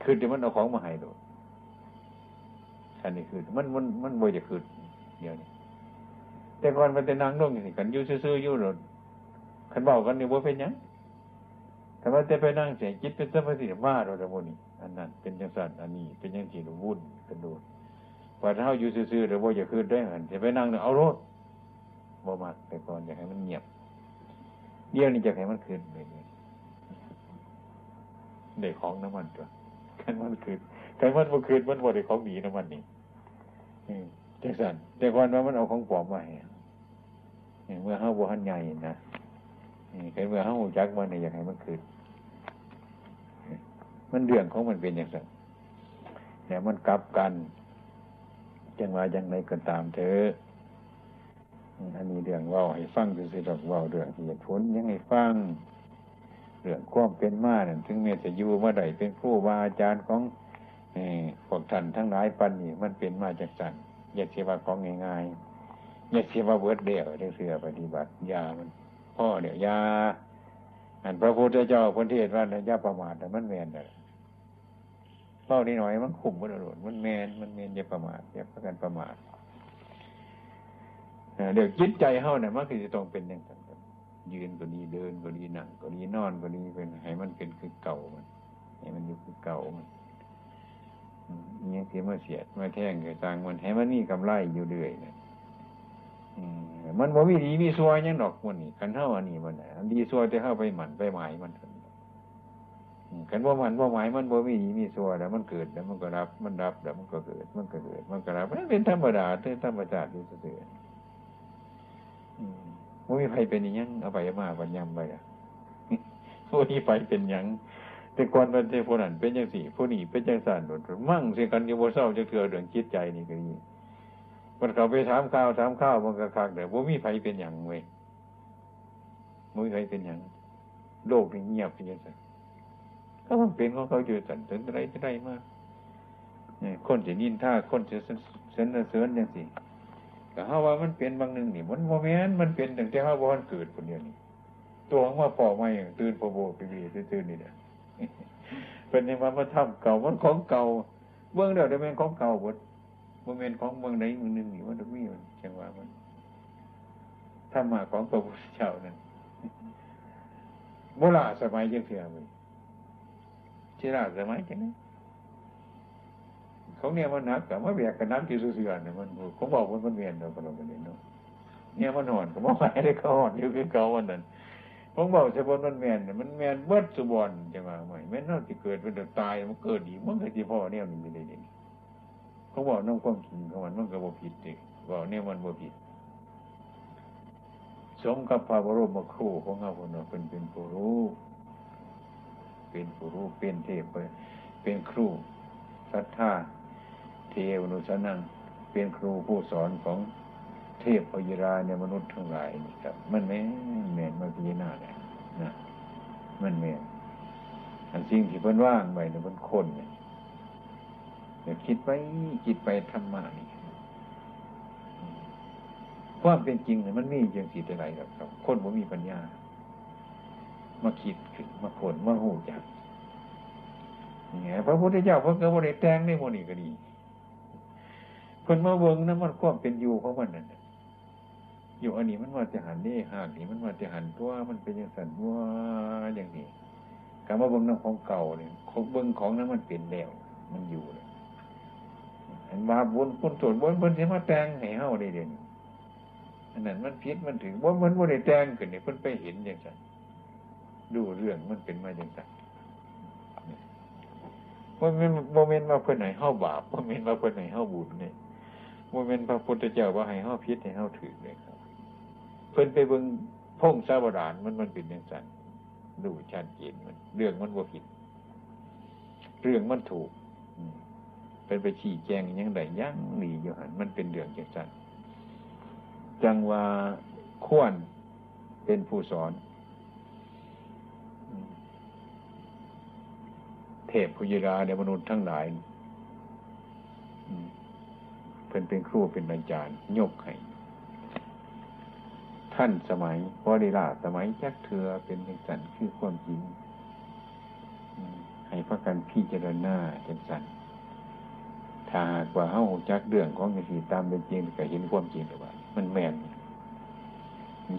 คืนเดี๋ยวมันเอาของมาให้โดดอันนี้คือมันมันมันโมจะคืนเดี๋ยวนี้แต่ก่อนมันจะนั่งนุ่งอย่างนี้กันยู่ซื่อๆยู่หลดขันบอกกันนี่ว่าเป็นยัง แต่ว่าจะไปนั่งเสียจิตเป็นสมาธิว่าเราจะโมนี่อันนั้น เป็นยังสันอันนี้ เป็นยังสีวุ่นกันดูว่าถ้าอยู่ซื่อๆเดี๋ยวว่าจะคืนได้เหมือนจะไปนั่งเนี่ยเอารถบ่มากแต่ก่อนอยากให้มันเงียบเดี๋ยวนี้จะให้มันคืนไปเลยเด็กของน้ำมันตัวกันมันคืนกันมันมันคืนมันบ่ได้ของดีน้ำมันนี่จังสันแต่ก่อนว่ามันเอาของปลอมมาให้เมื่อห้าบัวหันใหญ่นะ เห็นเมื่อห้าหูจักมันเนี่ยอยากให้มันคืนมันเรื่องของมันเป็นอย่างนั้นแต่มันกลับกันจังว่าอย่างไรก็ตามเถอะอันนี้เรื่องว่าให้ฟังดูสิดอกว่าเรื่องเหตุผลยังให้ฟังเรื่องความเป็นมาเนี่ยถึงเมื่อจะอยู่เมื่อใดเป็นผู้วาอาจารย์ของพวกท่านทั้งหลายปันนี่มันเป็นมาจากสันอย่าเสียว่าของง่ายๆอย่าเสียว่าเบิดเดียวเสือปฏิบัติยามัน พ่อเดี๋ยวยาอันพระพุทธเจ้าพุทธเทศว่าเนี่ยยาประมาทแต่มันแมนแต่เล่านิดหน่อยมันขุ่มมันอรรมันแมนมันแมนอย่าประมาทอย่าประกันประมาทเดี๋ยวจิตใจเฮาเนี่ยมันคือจะต้องเป็นอย่างนั้นยืนก็ดีเดินก็ดีนั่งก็ดีนอนก็ดีเป็นให้มันเป็นคือเก่ามันให้มันอยู่คือเก่ามันนี่ที่มาเสียดมาแท่งเกับตังมันให้มันนี่กำไรอยู่เรื่อยเนี่ย มันบ่มีดีมีซวยยังดอกมันนี่คันเท่าอันนี้มันนดีซัวจะเข้าไปหมันไปหมายมันขันว่ามันว่าหมายมันบ่มีดีมีซัวแล้ว มันเกิดแล้วมันก็รับ มันรับแล้วมันก็เกิด มันก็เกิด มันก็รับมันเป็นธรรมดาเป็นธรรมชาติที่เสื่อมม่มีไฟเป็นยังเอาไปมาบัญญัติไปอะผู้นี้ไฟเป็นยังแต่ก่อนเป็นเทพนันเป็นยังสี่ผู้นี้เป็นยังสันหนุนมั่งเสียกันอยู่บนเศร้าจะเถื่อเรื่องจิตใจนี่ก็ดี มันเขาไปถามข้าวถามข้าวมันก็คักแต่ว่มีไฟเป็นอย่างเว้ยมุ้ยไฟเป็นอย่างโลกนี่เงียบเป็นยังไงก็มันเป็นของเขาอยู่สันถึงอะไรจะได้มากเนี่ยคนจะนินท่าคนจะเสนเสนเสริญอย่างสิก็เฮาว่ามันเป็นบางหนึ่งนี่ มันโมเมนต์มันเป็นตั้งแต่เฮาบ่ทันเกิดคนเดียวนี่ตัวของว่าพ่อไม่ตื่นโปโบไปวีตื่นนี่เนี่ยเป็นยังว่ามาทำเก่ามันของเก่าเบื้องเดียวได้เป็นของเก่าหมด โมเมนต์ของเมืองไหนเมืองหนึ่งนี่มันมีมันจังหว่ามันธรรมะของพระพุทธเจ้านั่นโบราณสมัยยังเสียมันเชราสมัยจังนี้เของเนี่ยมันนักกับมาแบกกับน้ำที่สุเสือเนี่ยมันผมบอกว่ามันเวียนเราก็เราไปเนาะเนี่ยมันหอนก็บอกไปได้เขาหอนอยู่คือเก่าวันนั้นผมบอกสบนมันแมนเนี่ยมันแมนเบิดสุบอนจังหวะใหม่แม่นอกที่เกิดเป็นตายมันเกิดดีมันเกิดที่พ่อเนี่ยมันไม่ได้ดี เขาบอกน้องความจริงของมันมันก็บ่ผิดดิบอกเนี่ยมันบ่ผิด สมกับพระบรมครูของเราคนเราเป็นเป็นผู้รู้ เป็นผู้รู้เป็นเทพเป็นครูศรัทธาเทวนุสนังเป็นครูผู้สอนของเทพพยราในมนุษย์ทั้งหลายนี่ครับ มันแม่แม่นมาพิจารณาเนี่ยนะมันแม่นอันสิ่งที่เพิ่นว่างไปเนี่ยมันคนเนี่ย เดี๋ยวคิดไปคิดไปธรรมะนี่ความเป็นจริงเนี่ยมันมีอย่างสิแต่ไรครับครับคนบ่มีปัญญา มาคิดขึ้นมาคนมาหูจักเนี่ยพระพุทธเจ้าพระเกิดบริแตงในโมนี่ก็ดีคนมาเวิงนั้นมันความเป็นอยู่ของมันนั่นอยู่อันนี้มันว่าจะหันนี่หากนี่มันว่าจะหันตัวมันเป็นอย่างสันว่าอย่างนี้การมาเบิ้งน้ำของเก่าเนี่ยเบิ้งของนั้นมันเป็นแล้วมันอยู่ บาบุญคุณส่วนบนบนที่มาแต่งให้เฮาได้เด่นอันนั้นมันพิษมันถึงว่ามันว่ได้แต่งขึ้นเนี่ยเพิ่นไปเห็นอย่างสันดูเรื่องมันเป็นมาอย่างสันว่ามันโมเมนต์ว่าเพื่อนไหนเฮาบาปโมเมนต์ว่าเพื่อนไหนเฮาบุญเนี่ยโมเมนต์พระพุทธเจ้าว่าให้เฮาพิษให้เฮาถือเลยครับ เพิ่นไปเบิ่งพงสาวรานมันมันเป็นอย่างสันดูชัดเจนมัน เรื่องมันว่าผิด เรื่องมันถูก เป็นไปชี้แจงยังไงยังหนีอยู่หันมันเป็นเรื่องจังสันจังว่าควรเป็นผู้สอน เทพพุยราในมนุษย์ทั้งหลายเพิ่นเป็นครูเป็นอาจารย์ ยกให้ท่านสมัยพอดีลาสมัยแจักเถือเป็นจังสันคือความจริงให้พระกันพี่เจรณาจังสัน ถ้าหากว่าเฮาจักเรื่องของสีตามเป็นจริงก็เห็นความจริงหรือว่า มันแม่น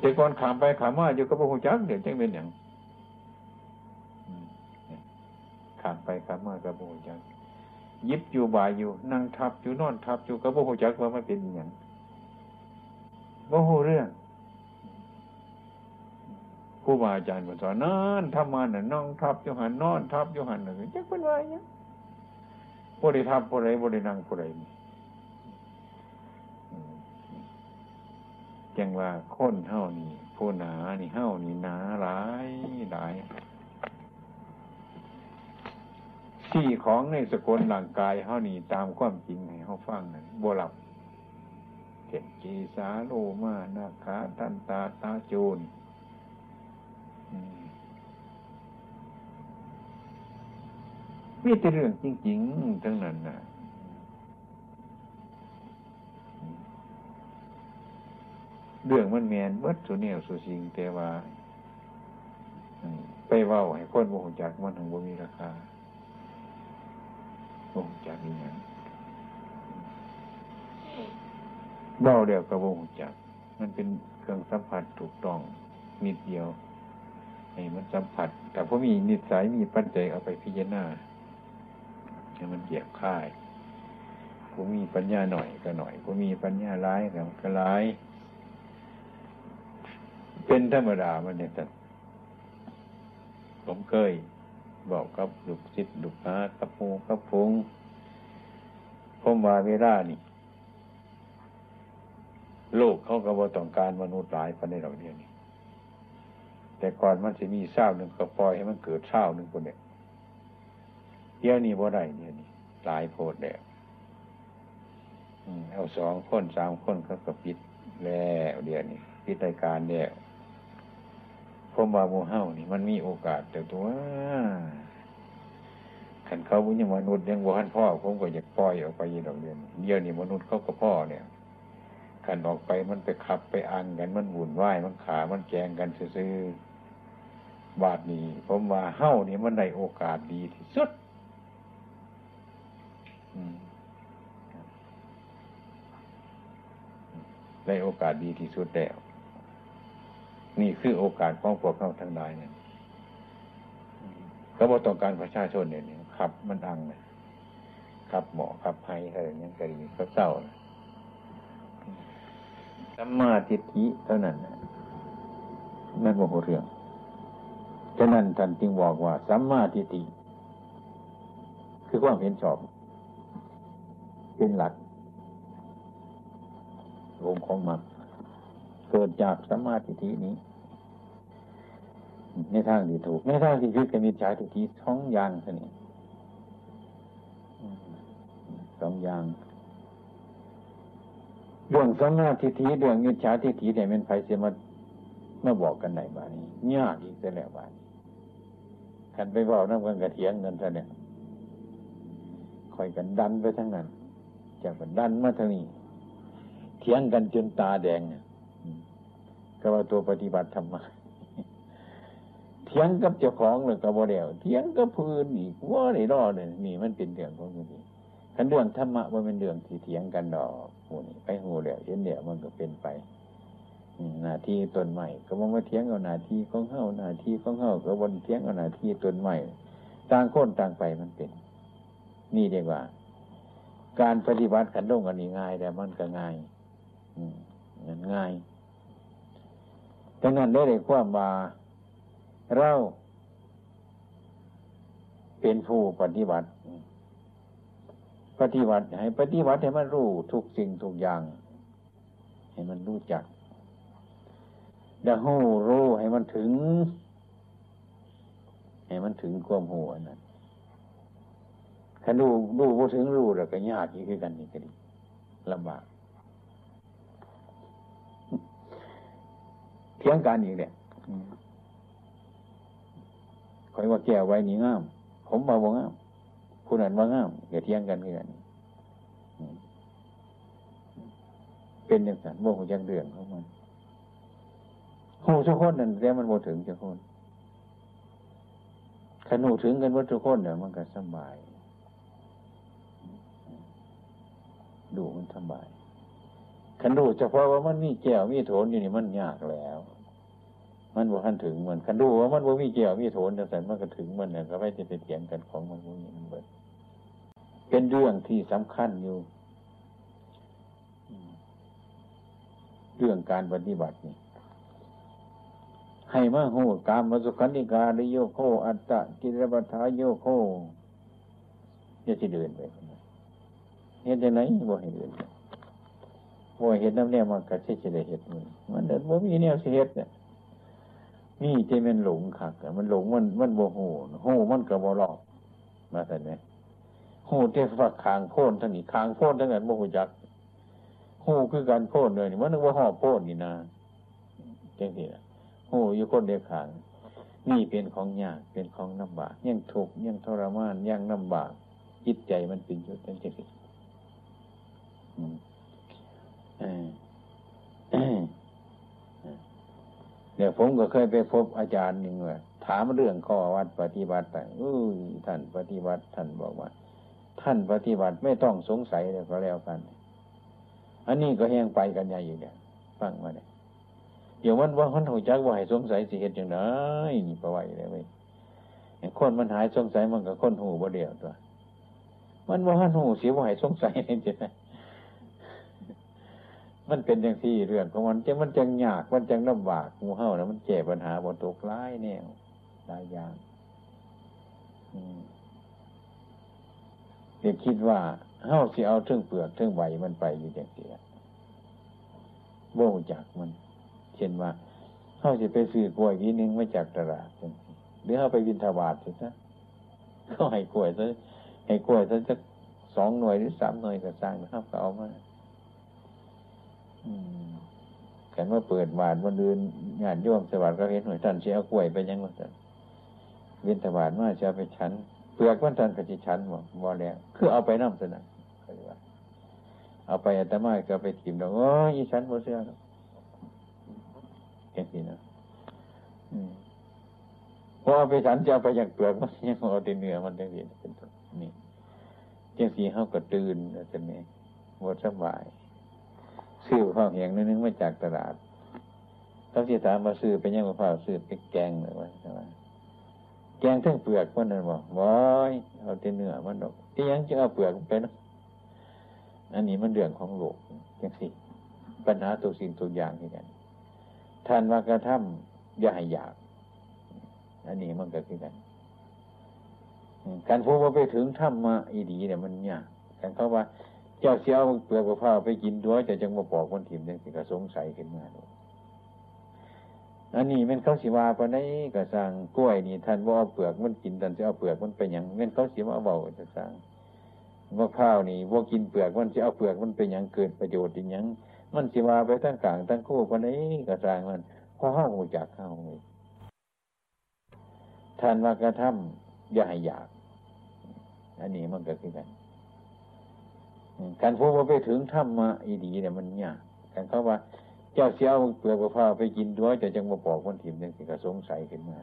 แต่ก่อนขามไปขามมาอยู่กับพระหูจักเดี๋ยวจังเป็นอย่างขามไปขามมากับพระหูจักยิบอยู่บ่ายอยู่ นั่งทับอยู่นอนทับอยู่กับพระหูจักว่ามันเป็นอย่างโมโหเรื่องครูบาอาจารย์สอนนั่นทำมาน่ะนั่งทับอยู่หันนอนทับอยู่หันน่ะจักเป็นไรเนี่ย บริทับบริบรินั่งบริจังว่าค้นเท่านี้ผู้หนานี่เท่านี่หนาหลายหลายที่ของในสกุลร่างกายเท่านี้ตามความจริงให้เขาฟังนั่นบวลับเจ็ดจีสาโลมานาขาตันตาตาโจนมี แต่เรื่องจริง ๆ ทั้งนั้นนะเรื่องมันแมนวัดสุเนียวสุสิงแต่ว่าไปว้าให้คนโมหจักมันถึงบ่มีราคาโมหจักนี่ยังเว้าเดียวกับโมหจัก มันเป็นเครื่องสัมผัสถูกต้องนิดเดียวให้มันสัมผัสแต่พอมีนิสัยมีปัจจัยเอาไปพิจารณา ให้มันเหยียบค่ายผู้มีปัญญาหน่อยก็หน่อยผู้มีปัญญาร้ายก็ร้าย เป็นธรรมดามันเนี่ยสัตผมเคยบอกกับลูกศิษย์ลูกหากับปูกับพงผมวาเวลานี่โลกเขาก็บ่ต้องการมนุษย์หลายพันในเราเดียวนี้แต่ก่อนมันจะมีเศร้าหนึ่งก็ปล่อยให้มันเกิดเศร้าหนึ่งคนเนี่ยเดี๋ยวนี้บ่ได้เดี๋ย หลายโพดแล้วเอาสองคนสามคนเขาก็ปิดแล้วเดี๋ยวนี้ปิดรายการแล้วผมว่าโมเฮานี่มันมีโอกาสแต่ตัวขันเขาบุญยังมนุษย์ยังบ่หันพ่อผมก็อยากปล่อยออกไปยีดอกเดียนเดี๋ยวนี้มนุษย์เขาก็พ่อเนี่ยขันออกไปมันไปขับไปอังกันมันวุ่นวายมันขา มันแกงกันซื้อบาทนี้ผมว่าเฮ้านี่มันได้โอกาสดีที่สุด ได้โอกาสดีที่สุดแล้ว นี่คือโอกาสของพวกเขาทั้งหลายเนี่ยก็บอกต้องการประชาชนเนี่ยขับมันอังเนี่ยขับหมอขับไฮอะไรเงี้ยก็ดีก็เศร้านะสัมมาทิฏฐิเท่านั้นนะนั่นว่าเรื่องฉะนั้นท่านจึงบอกว่าสัมมาทิฏฐิคือความเห็นชอบ เป็นหลักองค์ของมันเกิดจากสัมมาทิฏฐินี้ ในทางที่ถูก ในทางที่ผิดก็มีชาทิฏฐิสองอย่างเท่านี้สองอย่างเรื่องสัมมาทิฏฐิเรื่องมิจฉาทิฏฐิเนี่ยมันไฟเสียมามาบอกกันไหนบ้านี้ยากอีกแต่แล้วบ้านี้ขันไปบอกน้ำกันกระเทียงเงินเท่านี้คอยกันดันไปทั้งนั้น จากกันดันมาทางนี้เถียงกันจนตาแดงเนี่ยก็ว่าตัวปฏิบัติธรรมะเถียงกับเจ้าของเลยกับโมเดลเถียงกับพื้นอีกว่าในรอดเลยนี่มันเป็นเรื่องของมันขันเรื่องธรรมะว่าเป็นเรื่องที่เถียงกันดอกหูนี่ไปหูเดียวเห็นเดียวมันก็เป็นไปหน้าที่ตนใหม่ก็บอกว่าเถียงเอาหน้าที่ของเฮาหน้าที่ของเฮาก็บนเถียงเอาหน้าที่ตนใหม่ต่างคนต่างไปมันเป็น นี่เดียกว่า การปฏิบัติขันลงกันนี่ง่ายแต่มันก็ง่ายงินง่ายดังนั้นได้เลยความว่าเราเป็นผู้ปฏิบัติ ปฏิบัติให้ปฏิบัติให้มันรู้ทุกสิ่งทุกอย่าง ให้มันรู้จักดาหูรู้ให้มันถึง ให้มันถึงความหูอันนั้น ถ้าดูดูพอถึงรู้แล้วก็ยากอีกคือกันนี่ก็ดีลำบากเทียงกันอีกเนี่ยคอยว่าแก้ไว้นี่งาม ผมมาบ่งามผู้นั้นว่างามอย่าเทียงกันคือกันเป็นอย่างนั้นโมหยังเรื่องของมันหูทุกคนนั่นแต่มันโมถึงทุกคนขนูถึงกันว่าทุกคนเนี่ยมันก็สบาย ดูมันสบายขันดูเฉพาะว่ามันมีแก้วมีโถนอยู่นี่มันยากแล้ว มันว่าขันถึงมันขันดูว่ามันว่ามีแก้วมีโถนแต่มันก็ถึงมันเนี่ยก็ไม่จะไปเถียงกันของมันพวกนี้มันเบิดเป็นเรื่องที่สำคัญอยู่ เรื่องการปฏิบัตินี่ให้มาหูกามมาสุขันิกาดิโยโค อัตตะกิรปัฏาโยโคจะจะเดินไป เห็นยังไงบ่ให้เดินไปว่เห็ดน้ำเนี่ยมันก็ใช่จะได้เห็ดมันมันเดินว่มีเนี่ยเห็ดเนี่ยนี่ที่มันหลงขักมันหลงมันมันโบหูหูมันกับโบหลอกมาแต่เนี่ยหูเทฝักคางโพ่นทั้งนี้คางโพ่นทั้งนั้นโบหูจักหูคือการโพ่นเลยนี่มันนึกว่าห่อโพ่นนี่นะเจ๊งทีละหูอยู่คนเดียวขาง นี่เป็นของยากเป็นของลำบากยังทุกข์ยังทรมานยังลำบากจิตใจมันเป็นยุทธ์จังสิ เดี๋ยวผมก็เคยไปพบอาจารย์หนึ่งว่าถามเรื่องข้อวัดปฏิบัติไปอุ้ยท่านปฏิบัติท่านบอกว่า ท่านปฏิบัติไม่ต้องสงสัยเลยก็แล้วกัน อันนี้ก็แห้งไปกันใหญ่อยู่เนี่ยฟังมาเนี่ยเดี๋ยวมันว่ามันหูจักว่าให้สงสัยสิเหตุอย่างไรนี่ประวัติเลยเว้ยคนมันหายสงสัยมันกับคนหูบ่เดียวตัว มันว่าหันหูเสียว่าให้สงสัยนี่จ้ะ มันเป็นอย่างที่เรื่องของมันจังมันจังยากมันจังลำบากงูเห่านะมันแก้ปัญหาบนตกร้ายแนวหลายอย่างเด็กคิดว่าเห่าสิเอาทึ่องเปลือกทึ่องใบมันไปอยู่อย่างเสียโบ่จากมัน เช่นว่าเห่าสิไปซื้อกล้วยนิดนึงมาจากตลาดหรือเห่าไปวินทบาทสิซะก็ให้กล้วยซะให้กล้วยซะจะสองหน่วยหรือสามหน่วยก็สร้างนะครับก็เอามา กันว่าเปิดบาทวันเดือนงานย่อมสวัสดิ์ก็เห็นหน่วยท่านเสียกล้วยไปยังว่าเวียนถวานว่าจะไปชั้นเปลือกวันท่านก็จะชั้นบ่บ่แล้วคือเอาไปน้ำสนะก็เลยว่าเอาไปอาตมาก็ไปถิ่มดอกโอ้ยชั้นบ่เสื้อเห็นสินะพอเอาไปฉันจะเอาไปอย่างเปลือกมันยังเอาแต่เนื้อมันจังสีเป็นต้นนี่เจังสีเขาก็ตื่นแล้วจะนี่หมดสบาย ซื้อข้าวแห้งนึงมาจากตลาดเขาที่ถามมาซื้อเป็นยังมะพร้าวซื้อเป็นแกงเลยว่าใช่ไหมแกงทั้งเปลือกมันนั่นบอกว้ยเอาแต่เนื้อมันดอกที่ยังจะเอาเปลือกไปนะอันนี้มันเรื่องของโลกจังสิปัญหาตัวสิ่งตัวอย่างที่กันท่านว่ากระทำอย่าให้อยาก อันนี้มันเก็คือกันการพูดว่าไปถึงถ้ำมาอีดีเนี่ยมันยากการเขาว่า เจ้าเสียวเปลือกมะพร้าไปกินด้วยจะจังมาปอกคนถิ่มจังสิก็สงสัยขึ้นมาอันนี้มันเขาสิว่าปานนี้ก็สร้างกล้วยนี่ท่านว่าเอาเปลือกมันกินท่านจะเอาเปลือกมันไปอย่างเงินเขาสิว่าเบาจะสร้างมะพร้าวนี่ว่ากินเปลือกมันจะเอาเปลือกมันไปอย่างเกิดประโยชน์อย่างมันสิว่าไปทั้งกลางทั้งคู่ปานนี้ก็สร้างมันพอห้าหูจากข้าท่านว่ากระทำอย่าให้อยาก อันนี้มันก็คือกัน การพูดว่าไปถึงถ้ำมาอีดีเนี่ยมันยากการเขาว่า เจ้าเสียวเปลือกมะพร้าไปกินด้วยจะจังมาปอกคนถิ่มยังสิกระสงสัยขึ้นมา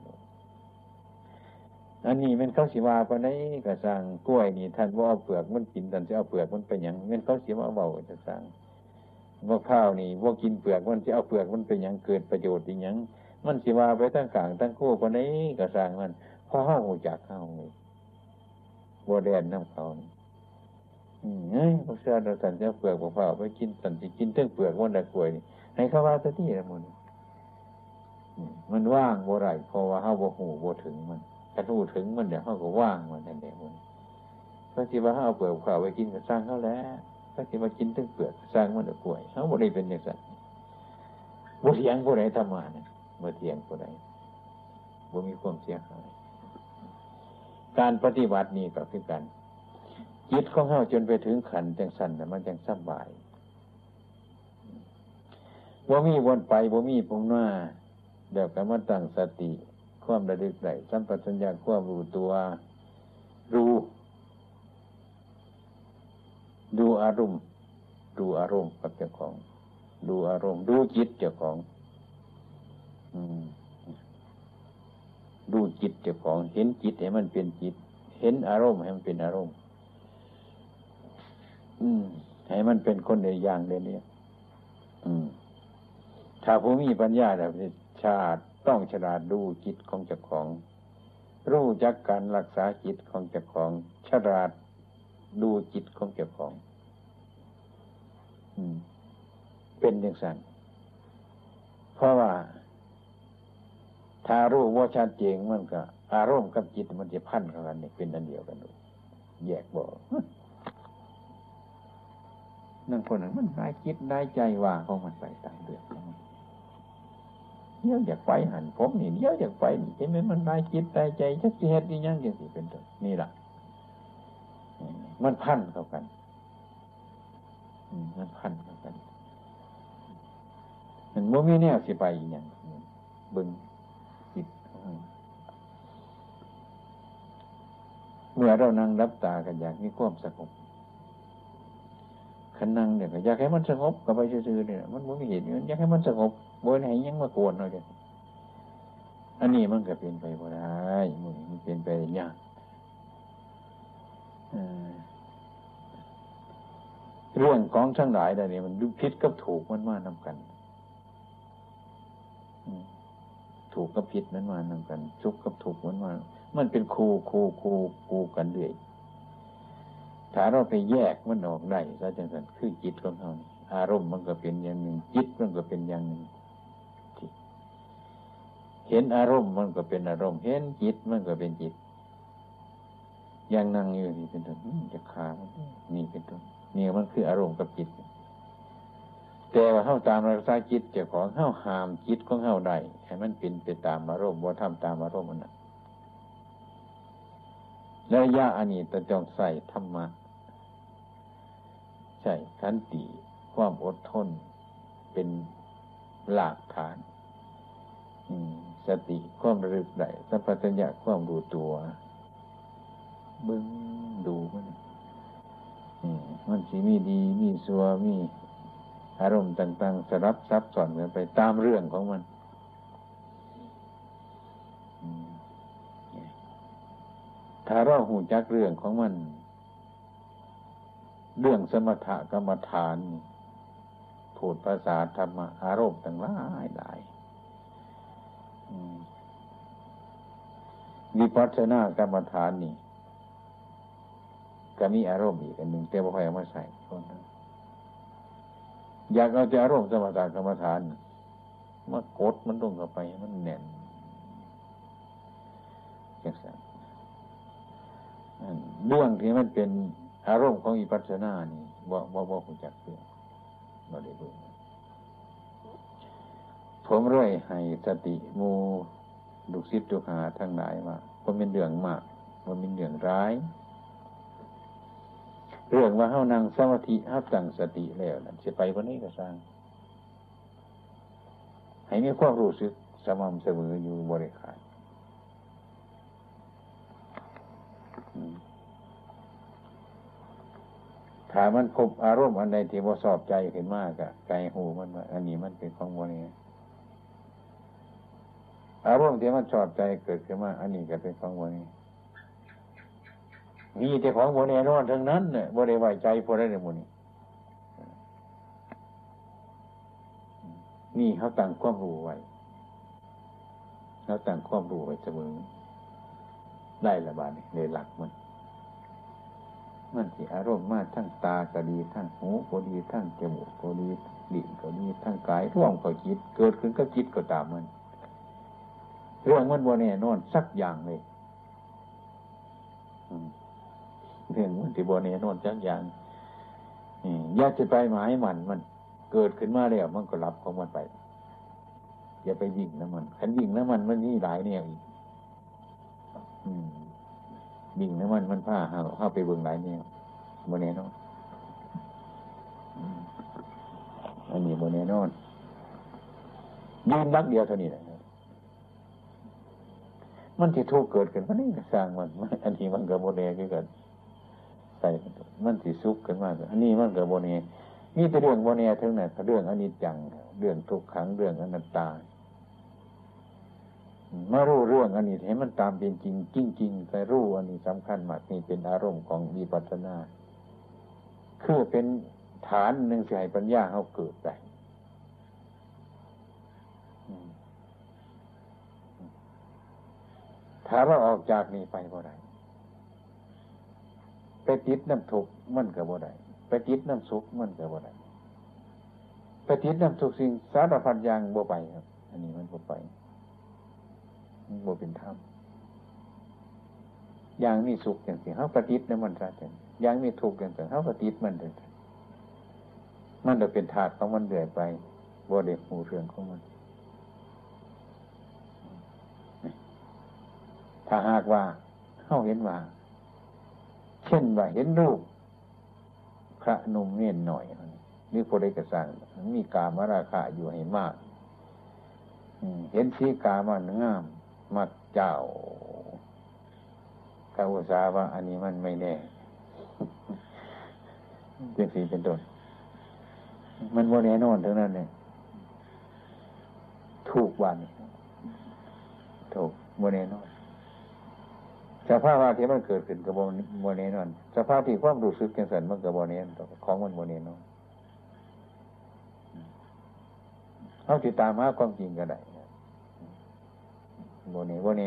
อันนี้มันเขาสิว่าปานนี้ก็สร้างกล้วยนี่ท่านว่าเอาเปลือกมันกินท่านจะเอาเปลือกมันไปอย่างมันเขาสิว่าเบาจะสร้างมะพร้าวนี่ว่ากินเปลือกมันจะเอาเปลือกมันไปอย่างเกิดประโยชน์อย่างมันสิว่าไปตั้งกลางตั้งคู่ปานนี้ก็สร้างมันพอห้าหูจากเข้าบัวแดนน้ำเขานี่ อืมเฮ้ยพวกเสือเราสันจะเปลือกเปล่าไปกินสันจะกินเตื้งเปลือกวันละกล้วยนี่ให้เขาว่าสักที่ละมันมันว่างบ่ไรเพราะว่าเขาบ่หูบ่ถึงมันกระทู้ถึงมันเดี๋ยวเขาก็ว่างมันนั่นเองมันพระที่ว่าเขาเอาเปลือกเปล่าไปกินก็สร้างเขาแล้วพระที่ว่ากินเตื้งเปลือกสร้างมันละกล้วยเขาบ่ได้เป็นอย่างนั้นบ่เถียงผู้ใดทำมาเนี่ยบ่เถียงผู้ใดบ่มีความเสียหายการปฏิบัตินี่ก็คือกัน จิตของเฮาจนไปถึงขันจังสันแต่มันจังสบายบ่มีวนไปบ่มีปงหน้าเดี๋ยวก็มาตั้งสติ ความระลึกได้สัมปชัญญะความรู้ตัวรู้ดูอารมณ์ ดูอารมณ์กับเจ้าของ ดูอารมณ์ ดูจิตเจ้าของดูจิตเจ้าของ เห็นจิตให้มันเป็นจิต เห็นอารมณ์ให้มันเป็นอารมณ์ อืม ให้มันเป็นคนในอย่างเดียวนี้อืม ถ้าผู้มีปัญญาแบบชาติต้องฉลาดดูจิตของเจ้าของ รู้จักการรักษาจิตของเจ้าของ ฉลาดดูจิตของเจ้าของ อืม เป็นอย่างสั้นเพราะว่า ถ้ารู้ว่าชัดเจนมันก็ อารมณ์กับจิตมันจะพันกันนี่เป็นอันเดียวกันดูแยกบอก นั่งคนนั้นมันได้คิดได้ใจว่าของมันไปตามเรื่องเดี๋ยวอยากไปหันผมนี่เดี๋ยวอยากไปนี่เห็นไหมมันได้คิดได้ใจชัดเจนนี่ยังยังสิเป็นต้นนี่แหละมันพันเข้ากันมันพันเข้ากันมันโมมีแนวสิไปอย่างบึงจิตเมื่อเรานั่งรับตากันอย่างมีความสงบ ขันนั่งเนี่ยอยากให้มันสงบกับไปซื่อๆเนี่ยมันไม่เห็นอยากให้มันสงบบนไหนยังมาโกนเลยอันนี้มันก็เป็นไปบ่ได้มันเป็นไปยากเรื่องของทั้งหลายเนี่ยมันพิษกับถูกมันมานำกันถูกกับผิดมันมานำกันสุขกับทุกมันมา มันเป็นครูครูครูครูกันเรื่อย ถ้าเราไปแยกมันออกได้ซะจังสันคือจิตของเขาอารมณ์มันก็เป็นอย่างหนึ่ง จิตมันก็เป็นอย่างหนึ่งเห็นอารมณ์มันก็เป็นอารมณ์เห็นจิตมันก็เป็นจิต อย่างนั่งอยู่นี่เป็นต้นจะขามันนี่เป็นต้นนี่มันคืออารมณ์กับจิต แต่ว่าเข้าตามรักษาจิตเจ้าของเข้าหามจิตของเข้าได้ให้มันเป็นไปตามอารมณ์ว่าทำตามอารมณ์มันระยะอันนี้ต้องจงใส่ธรรมะ ช่ขันติความอดทน เป็นหลักฐานสติความระลึกได้สัมปชัญญะความรู้ตัวบึ้งดูมันมันสิมีดี มีสัวมีอารมณ์ต่าง ๆ สลับซับซ้อนกันไปตามเรื่องของมันถ้าเราหูจักเรื่องของมัน เรื่องสมถกรรมฐานพูดภาษาธรรมอารมณ์ต่างหลายหลายวิปัสสนากรรมฐานนี่ก็มีอารมณ์อีกอันหนึ่งแต่บ่ค่อยเอามาใส่คนนั้นอยากเอาจะอารมณ์สมถะกรรมฐานมากดมันตรงเข้าไปมันแน่นจังสันเรื่องที่มันเป็น อารมณ์ของอิปัสสนานี่บ่บ่บ่คุณจักเรื่อเราได้ดูผมเรื่อยให้สติมูดุสิตดุหาทั้งหลายว่ามันเป็นเรื่องมากมันเป็นเรื่องร้าย เรื่องว่าเฮานั่งสมาธิเฮาตั้งสติแล้วนั่นจะไปวันนี้ก็สร้าง ให้มีความรู้สึกสม่ำเสมออยู่บริขาร ถ้ามันพบอารมณ์อันใดที่ว่าสอบใจขึ้นมากอะไกลหูมันว่าอันนี้มันเป็นของโมนี้อารมณ์ที่มันชอบใจเกิดขึ้นมา อันนี้ก็เป็นของโมนี้มีแต่ของโมเนนอนทั้งนั้นเนี่ยโมเนไว้ใจพอได้ในโมนี้นี่เขาตั้งความรู้ไว้เขาตั้งความรู้ไว้เสมอได้ละบาดนี่ในหลักมัน มันที่อารมณ์มาทั้งตาก็ดีทั้งหูก็ดีทั้งจมูกก็ดีดิ่งก็ดีทั้งกายร่วมก็จิต เกิดขึ้นก็จิตก็ตามมันเรื่องมันโมเน่นอนสักอย่างเลยเรื่องมันที่บนนี้นนจักอย่างอยากจะไปหมายมันมัน เกิดขึ้นมาแล้วมันก็รับของมันไปอย่าไปยิงน้ำมันขันยิงน้ำมันมันนี่หลายเนี่ยอีก ยิงน้ำมันมันผ้าเข้าไปเบิ่งหลายเนี่ยบนนี้นอนอันนี้บนนี้นอนยืนรักเดียวเท่านี้แหละมันที่ทุกเกิดขึ้นมันนี่สร้างมัน อันนี้มันกับโมเดลคือกันใส่มันสิสุกขึ้นมากอันนี้มันกับโบเนมีแต่เรื่องโบเนทั้งนั้นเรื่องอนิจจัง เรื่องทุกขังเรื่องอนัตตา มารู้เรื่องอันนี้ให้มันตามเป็นจริงจริงจริงแต่รู้อันนี้สำคัญมากนี่เป็นอารมณ์ของวิปัสสนา คือเป็นฐานหนึ่งใส่ปัญญาเขาเกิดไปถ้าเราออกจากนี้ไปเมื่อไรไปติดน้ำทุกมันก็บ่ได้ไปติดน้ำสุขมันก็บ่ได้ไปติดน้ำสุขสิ่งสารพัดอย่างบ่ไปครับ อันนี้มันบ่ไป บ่เป็นธรรมอย่างมีสุขอย่างสิ่งเขาปฏิทินมันซะจังอย่างมีทุกข์อย่างสิ่งเขาปฏิทินมันเลยมันจะเป็นถาดของมันเดือยไปบ่ได้หูเรื่องของมันถ้าหากว่าเข้าเห็นว่า เช่นว่าเห็นรูปพระนุ่มเนียนหน่อยนี่พอได้กระสังมีกามราคาอยู่ให้มากเห็นชีกามันงาม มักเจ้าข้าอุตสาว่า อันนี้มันไม่แน่เป็นสีเป็นต้นมันโมแน่นอนทั้งนั้นเนี่ยถูกวันถูกโมแน่นอนสภาพที่มันเกิดขึ้นกับโมเนนอนสภาพที่ความรู้สึกกันสันมันกับโมเนนของมันโมเนนอนเขาติดตามหาความจริงก็ได้ โบเนโบเน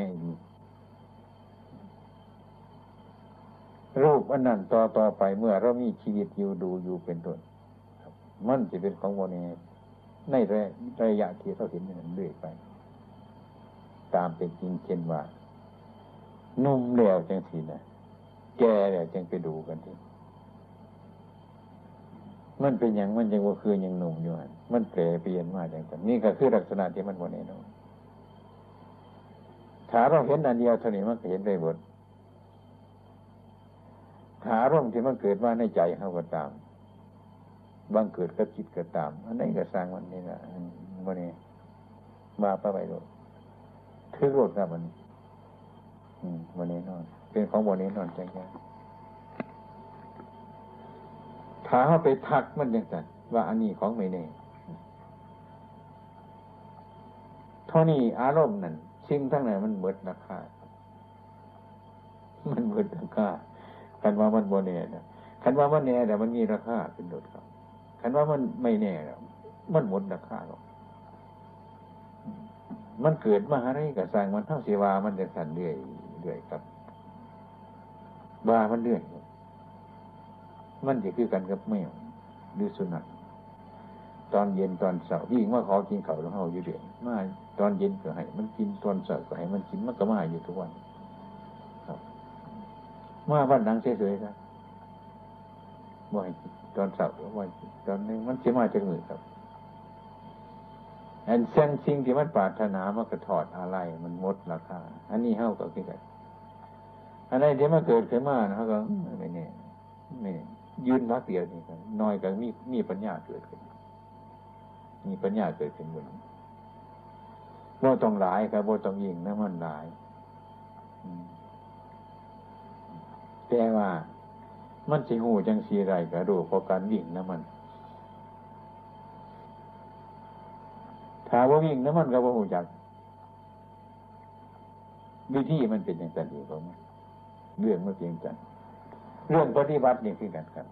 รูปอันนั้นต่อต่อไปเมื่อเรามีชีวิตอยู่ดูอยู่เป็นต้นมันจะเป็นของโมเนในระระยะที่เราเห็นนั้นเรื่อยไป ตามเป็นจริงเช่นว่านุ่มแล้วจังสีนะแก่แล้วจังไปดูกันทีมันเป็นอย่างมันยังว่าคือยังหนุ่มอยู่มันเปลี่ยนเปลี่ยนมาอย่างนั้นนี่ก็คือลักษณะที่มันโมเนน ถ้าเราเห็นอันเดียวเท่านี้มันเห็นได้หมดหาร่มที่มันเกิดมาในใจเขาก็ตามบางเกิดก็จิตก็ตาม อันนี้ก็สร้างมันนี่นะวันนี้มาไปไปดูถือรถครับมันวันนี้นอน เป็นของวันนี้นอนจังแค่ถ้าเขาไปทักมันยังไงว่าอันนี้ของไม่เน่เท่านี้อารมณ์นั่น สิ่งทั้งนั้นมันเบิดราคามันเบิดราคาคันว่ามันโมเน่นะคันว่ามันแน่แต่มันมีราคาเป็นโดดครับคันว่ามันไม่แน่แล้วมันหมดราคาหรอกมันเกิดมาอะไรกับสร้างมันเท่าเสียวามันจะสั่นเรื่อยเรื่อยครับว่ามันเรื่อยมันจะคือกันกับแมวหรือสุนัขตอนเย็นตอนเสาร์ยิ่งว่าขอกินเขาแล้วเขาอยู่เดือดมา ตอนเย็นก็ให้ มันกินตอนเสาร์ก็ให้มันกินมันก็มาอยู่ทุกวันมาวันหลังเฉยๆครับบ่อยตอนเสาร์บ่อยตอนนึงมันจะมาจากมือครับอันเส้นสิ่งที่มันปรารถนามันก็ถอดอะไร มันหมดราคาอันนี้เท่ากับที่กันอะไรที่มันเกิดขึ้นมาเขาก็ไม่เนี่ยไม่ยืนรักเดียวนี่ครับน้อยก็มีมีปัญญาเกิดขึ้นมีปัญญาเกิดขึ้นบน ว่าต้องหลายครับว่าต้องยิงนะมันหลายแต่ว่า มันสิหูจังสีไรก็ดูเพราะการวิ่งนะมันถ้าว่าวิ่งนะมันก็ว่าหูจักวิธีมันเป็นอย่างไรอยู่เขาเรื่องมันเพียงกันเรื่องปฏิบัตินี่คือกันครับ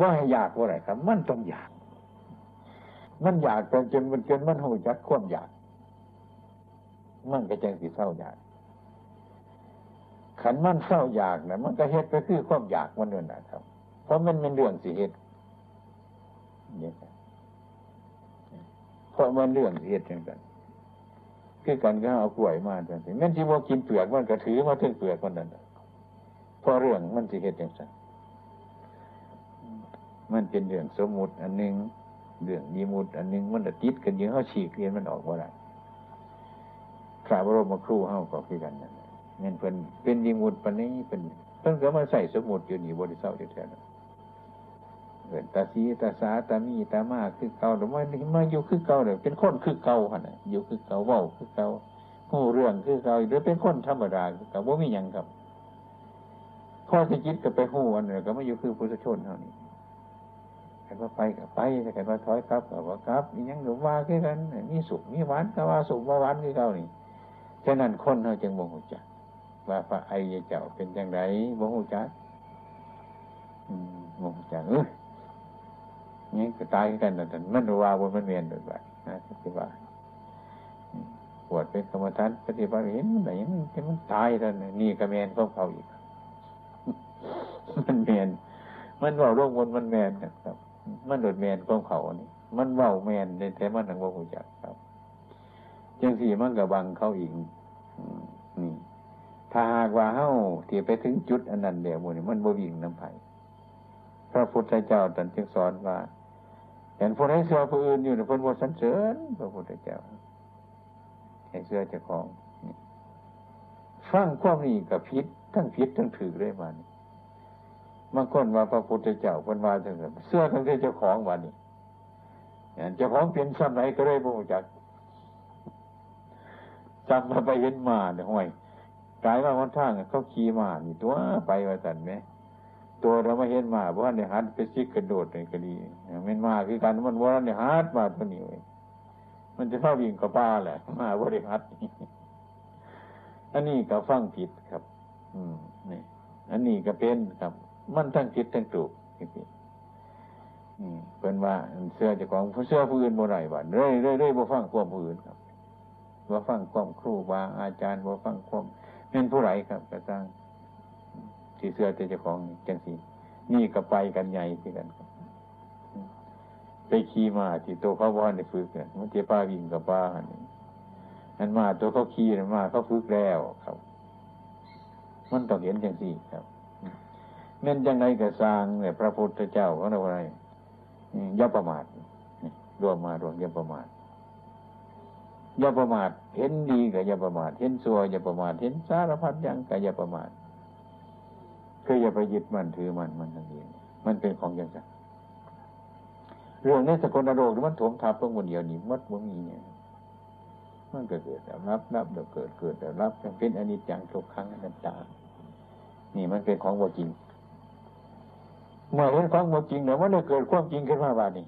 ว่าให้อยากว่าไรครับ มันต้องอยาก มันอยากจนจนมันจนมันหูจักความอยาก มันก็จังสีเศร้าอยากขันมันเศร้าอยากนะมันก็เฮ็ดก็คือความอยากมันนั่นนะครับ เพราะมันเป็นเรื่องสิเหตุนี่เพราะมันเรื่องสิเหตุจังกันคือกันก็เอากล้วยมาจังสิแม่นที่ว่ากินเปลือกมันก็ถือมาถึงเปลือกมันนั่นเพราะเรื่องมันสิเหตุจังสันมันเป็นเรื่องสมมุติ อันหนึ่งเรื่องมีมุดอันหนึ่งมันติดกันเยอะเขาฉีกเรียนมันออกว่า ไรข้าบรมครูเฮาก็คือกันนั่นเงินเพิ่นเป็นยิมุดปันนี้เป็นเพิ่นก็มาใส่สมุดอยู่นี่บริษัทอยู่แท้เกิดตาสีตาสาตามีตามาคือเก่าหรือว่ามาอยู่คือเก่าเนี่ยเป็นคนคือเก่าฮะนะอยู่คือเก่าเว้าคือเก่าหูเรื่องคือเก่าหรือเป็นคนธรรมดาคือเก่าว่ามีอย่างครับพ่อจะคิดกับไปหูอันเนี่ยก็ไม่อยู่คือพุทธชนเท่านี้ใครว่าไปกับไปใครว่าถอยครับกับว่าครับมียังหรือว่าคือกันมีสุขมีหวานก็ว่าสุขว่าหวานคือเก่านี่ ฉะนั้นคนเขาจึงบ่งหูจักว่าพระไอยเจ้าเป็นอย่างไรบ่หูจักบ่หูจักเออนี่ก็ตายกันนั่นมันว่าบนมันเวียนด้วยว่านะที่ว่าปวดเป็นกรรมฐานปฏิบัติเห็นมันไหนมันมันตายแล้วนี่ก็แมนของเขาอีกมันแมนมันว่าโรคมนมันแมนนะครับ มันโดดแมนของเขานี่มันว่าแมนในแต่มันหนังว่าหูจักครับจังสี่มันกับบังเขาอีก นี่ ถ้าหากว่าเฮ้าที่ไปถึงจุดอันนั้นเดียวมันมันบ่วิ่งน้ำไผ่พระพุทธเจ้าตรัสจึงสอนว่าเห็นผู้ใดเสื้อผู้อื่นอยู่ในพ้นบทสันเสริญพระพุทธเจ้าเห็นเสื้อเจ้าของฟังความนี้กับพิษทั้งพิษทั้งถือเลยมันบางคนว่าพระพุทธเจ้าคนว่าจังเสื้อทั้งเจ้าของวันนี้เจ้าของเป็นซ้ำไหนก็เลยบ่จัก จำมาไปเห็นมาเนี่ยห้อยกลายว่าวันทางเขาขี่มานี่ตัวไปว่าสันไหมตัวเราไม่เห็นมาเพราะเนี่ยฮัดไปซิกกระโดดในกรดีมันมาคือการมันว่าเนี่ยฮัดมาตัวนี้เลยมันจะเข้าวิ่งกับป้าแหละมาบริฮัดอันนี้ก็ฟังผิดครับ อืมนี่ อันนี้ก็เป็นครับ มันทั้งผิดทั้งถูกพี่เป็นว่าเสื้อจะของเสื้อผู้อื่นบ่ไรบ้านเรื่อยเรื่อยเรื่อยบ่ฟังความผู้อื่นครับ ว่าฟังความครูบาอาจารย์ว่าฟังความเป็นผู้ไรครับกระซังที่เสื้อเจ้าของจังสีนี่ก็ไปกันใหญ่ที่กันครับไปขี่มาที่ตัวเขาว่าในฝึกเนี่ยมันเจ้าป้าวิ่งกับป้านี่อันมาตัวเขาขี่มาเขาฝึกแล้วครับ มันต้องเห็นจังสี่ครับเม่นยังไงก็สร้างเนี่ยพระพุทธเจ้าเขาเอะไรย่าประมาทรวมมารวมย่าประมาท ย่าประมาทเห็นดีกับย่าประมาทเห็นซัวย่าประมาทเห็นสารพัดอยังกับย่าประมาทคืออย่าไปยึดมันถือมันมันทั้งนี้มันเป็นของย่างไรเรื่องนี้สกุลโรคมันถมทับลงบนเดียวนี่มัดว่ามีเนี่ยมันก็เกิดแต่รับรับเดี๋ยวเกิดเกิดแต่รับเป็นอนิจจังทุกครั้งนันตานี่มันเป็นของบ่จริง เมื่อเห็นของบ่จริงเนี่ยมันได้เกิดความจริงขึ้นมาบานี้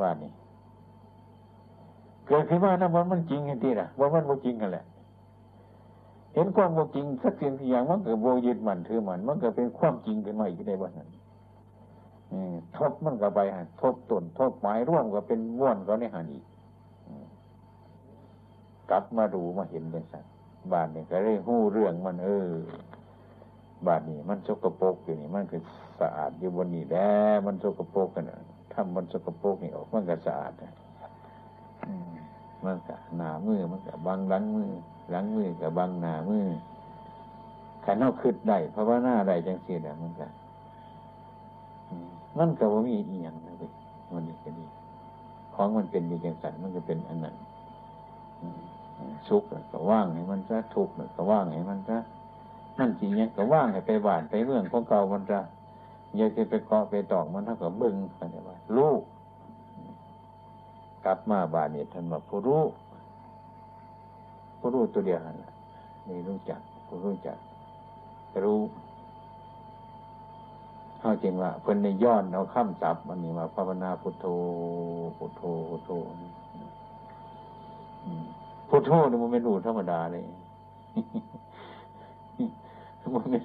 บานี้ เกิดขึ้นมานะว่ามันจริงกันที่ละว่ามันบ่จริงกันแหละ เห็นความบ่จริงสักสิ่งอย่างมันเกิดโบยึดมันถือมัน มันเกิดเป็นความจริงขึ้นมาอีกในวันนั้นทบมันก็ไปทบต้นทบไม้ร่วมก็เป็นม้วนก็ในหันอีกกลับมาดูมาเห็นเลยสัตว์บ้านนี่ก็ได้หู้เรื่องมัน เออ บาดนี้มันสกปรกอยู่นี่ มันคือสะอาดอยู่บนนี้แล้วมันสกปรกกันทำมันสกปรกนี่ออกมันก็สะอาด มันก็หนามือมันก็บังหลังมือหลังมือกับบังหนามือขันเอาขึ้นได้เพราะว่าหน้าได้จังสีแหละมันก็มันก็ว่ามีอีหยังนะเว้ยมันนี่ก็ดีของมันเป็นมีจังสันมันก็เป็นอันนั้นสุขก็ว่างให้มันจะทุกข์ก็ว่างให้มันจะนั่นจริงเนี่ยก็ว่างให้ไปบ้านไปเรื่องของเก่ามันจะอยากจะไปเกาะไปตอกมันเท่ากับบึงอะไรว่าลูก กลับมาบ้านเนี่ยท่านว่าผู้รู้ผู้รู้ตัวเดียวนั่นแหละนี่รู้จักผู้รู้จัก รู้เข้าจริงว่าเพิ่นในย้อนเอาข้ามจับมันนี่มาภาวนาพุทโธพุทโธพุทโธพุทโธนี่มันไม่รู้ธรรมดาเลยมันไม่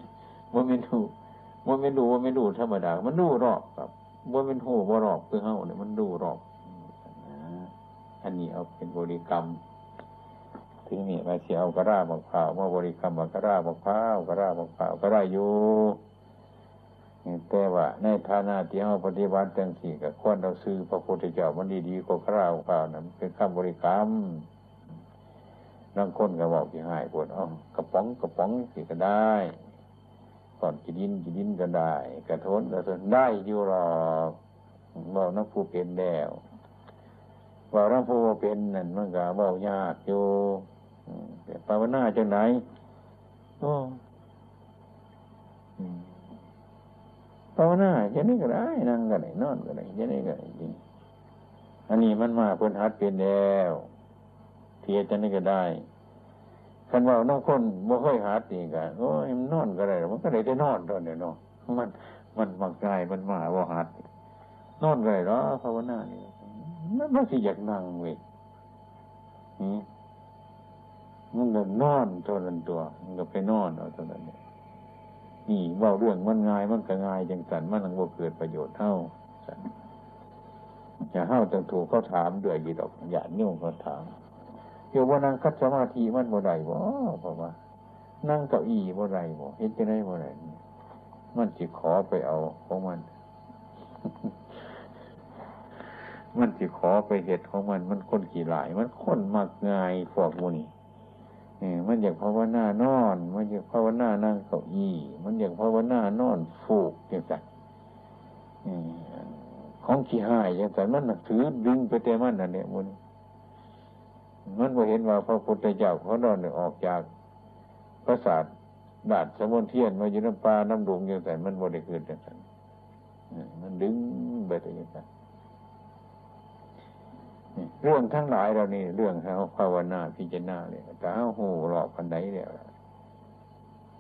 มันไม่รู้มันไม่รู้มันไม่รู้ธรรมดา มันรู้รอบครับมันเป็นหูว่ารอบคือเฮาเนี่ยมันรู้รอบ อันนี้เอาเป็นบริกรรม ถึงนี่มาเสียเอากระราบอกเผาวมาบริกรรมว่ากระราบอกเผาวกระราบอกเผาวก็ได้อยู่แต่ว่าในฐานะที่เราปฏิบัติจังสี่กับคนเราซื้อพระพุทธเจ้ามันดีๆก็กระราบอกเผานั้นเป็นคำบริกรรมนั่งคนก็บอกที่หายปวดอ๋อกระป๋องกระป๋องสิก็ได้ก่อนกินดินกินดินก็ได้ กระทนกระทนได้อยู่หรอกบอกนักผู้เป็นแล้ว ว่าร่างผู้เป็นนั่นมันก็เบายากอยู่แต่ภาวนาจังไหนโอ้ภาวนาจะนี่ก็ได้นั่งก็ได้นอนก็ได้จะนี่ก็ได้จริงอันนี้มันมาเพิ่นหัดเป็นแล้วเทียจะนี่ก็ได้คันว่าน้องคนบ่ค่อยหัดนี่กันโอ้ยมันนอนก็ได้มันก็ได้ได้นอนตอนเดียวเนาะมันมันบางกายมันมาว่าหัดนอนก็ได้หรอภาวนานี่ มันไม่สิอยากนั่งเว้ยมันก็นอนตัวนั้นตัว มันก็ไปนอนเอาตัวนั้นนี่ว่าเรื่องมันง่ายมันก็ง่ายจังสันมันนังว่าเกิดประโยชน์เท่าสันอย่าเท่าจังถูกเขาถามด้วยยีดอกอย่านิ่งเขาถามเกี่ยวว่านั่งคัดสมาธิมันบ่ได้บ่เพราะว่า นั่งเก้าอี้บ่ได้บ่เห็นจะได้บ่ได้มันจิขอไปเอาของมัน มันสิขอไปเหตุของมัน มันคนขี่หลาย มันคนมักง่ายพวกมูนี่มันอยากภาวนานอน มันอยากภาวนานั่งเก้าอี้มันอยากภาวนานอนฟูกอย่างไรของขี้หายอย่างไรมันถือดึงไปเต็มันนั่นเนี่ยมูนี่มันพอเห็นว่าพระพุทธเจ้าเขานอนออกจากพระศาสตร์ดาดสมุนเทียนมาอยู่น้ำปลาน้ำดงอย่างไรมันบริเกิดอย่างไรมันดึงไปแต่อย่างไร เรื่องทั้งหลายเรานี่เรื่องเขาภาวนาพิจารณาเลยแต่เอาหูหลอกพันใดเนี่ย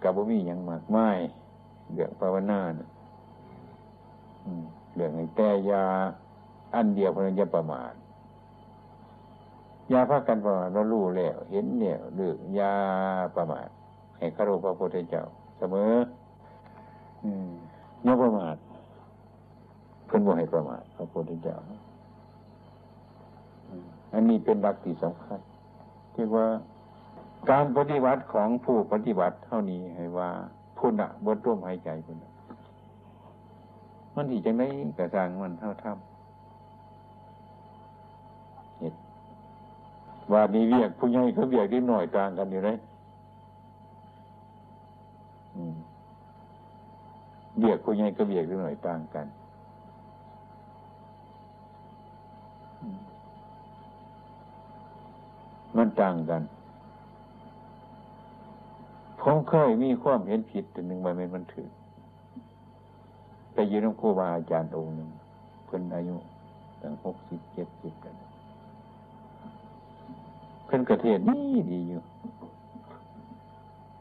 กับบ่มีอย่างมากไม่เรื่องภาวนานะเรื่องไอ้แต่ยา อันเดียวพนันยาประมาณยาพักกันประมาณเรารู้แล้วเห็นเนี่ยเรื่องยาประมาณให้คารพพระพุทธเจ้า เสมออืมยาประมาทเพิ่นบ่ให้ประมาทพระพุทธเจ้า อันนี้เป็นหลักที่สำคัญเรียกว่าการปฏิบัติของผู้ปฏิบัติเท่านี้ให้ว่าพุ่นอะบดร่วมหายใจพุ่นน่ะมันที่จังไดกระสางมันเท่าทำเห็ดว่านี้เรียกผู้ใหญ่เขาเรียกได้หน่อยต่างกันอยู่เลยเรียกผู้ใหญ่ก็เรียกได้หน่อยต่างกัน มันต่างกัน ผมเคยมีความเห็นผิดแต่หนึ่งวันมันถือไปยืนน้ำครูบาอาจารย์องค์หนึ่งเพิ่นอายุตั้งหกสิบเจ็ดสิบกันเพิ่นกระเทศนี่ดีอยู่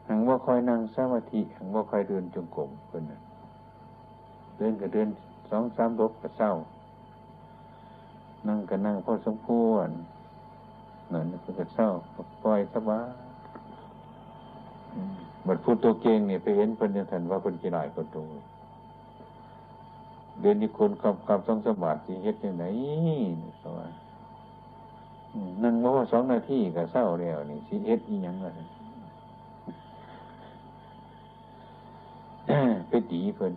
หังว่าคอยนั่งสมาธิหังว่าคอยเดินจงกรมเพิ่นน่ะเดินก็เดินสองสามรบก็เศร้า นั่งก็นั่งพอสมควร นั่นเพิ่นก็เศร้าปล่อยสบายอืมบัดพูดตัวเก่งเนี่ยไปเห็นเพิ่นยังทันว่าเพิ่นกี่หลายคนตัวเดินที่คนคำคำต้องสมบัติที่เฮ็ดยังไงสว่านั่งว่าสองนาทีก็เศร้าแล้วนี่สิเอ็ดอีหยังล่ะไปตีเพิ่น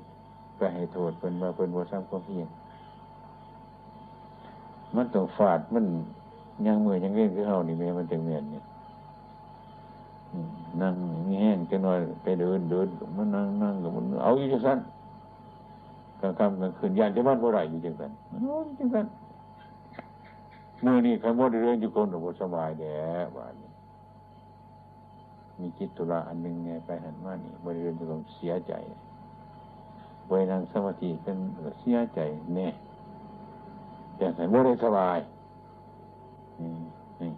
ไปให้โทษเพิ่นว่าเพิ่นบ่ทำความเพียรมันต้องฟาดมัน ยังมือยังเล่นคือเฮานี่แม่มันจังแม่นเนี่ยนั่งแห้งจังน้อยไปเดินเดินมันนั่งนั่งกับมันเอาอยู่จังซั่นกลางค่ำกลางคืนยานจะบ้านบ่ได้อยู่จังซั่นเอาอยู่จังซั่นมื่อนี้คำว่าเรื่องอยู่คนหนูสบายแด่ว่านี่มีจิตตุระอันหนึ่งไงไปหันมานี่บริเวณจะเสียใจบริเวณสมาธิกันเสียใจแน่อย่างไรว่าได้สบาย นี่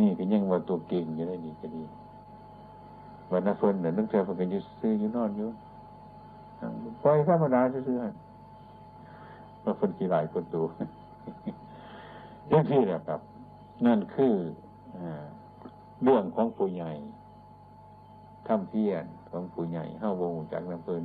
นี่ก็ยังว่าตัวเก่งอยู่ได้ดีก็ดีวันนั้นเพิ่นเดี๋ยนึกเจเพิ่นก็อยู่ซื้ออยู่นอนอยู่ปล่อยธรรมดาซื้อๆว่าเพิ่นกี่หลายคนตัวเรื่องที่แหละครับ นั่นคือเรื่องของผู้ใหญ่ทำเพียรของผู้ใหญ่เข้าวงจากน้ำเพลิน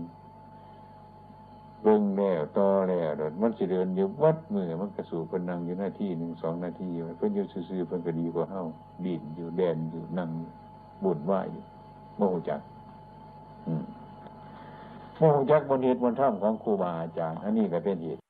เบิ่งแล้วต่อแล้วเดี๋ยวมันสิเดินอยู่วัดมือมันกระสูเป็นนั่งอยู่หน้าที่หนึ่งสองนาทีเพิ่นอยู่ซื่อๆเพิ่นก็ดีกว่าเฮาดินอยู่แดนอยู่นั่งบุญไหวอยู่โมโหจักโมโหจักบนเหตุบนถ้ำของครูบาอาจารย์อันนี้ก็เป็นเหตุ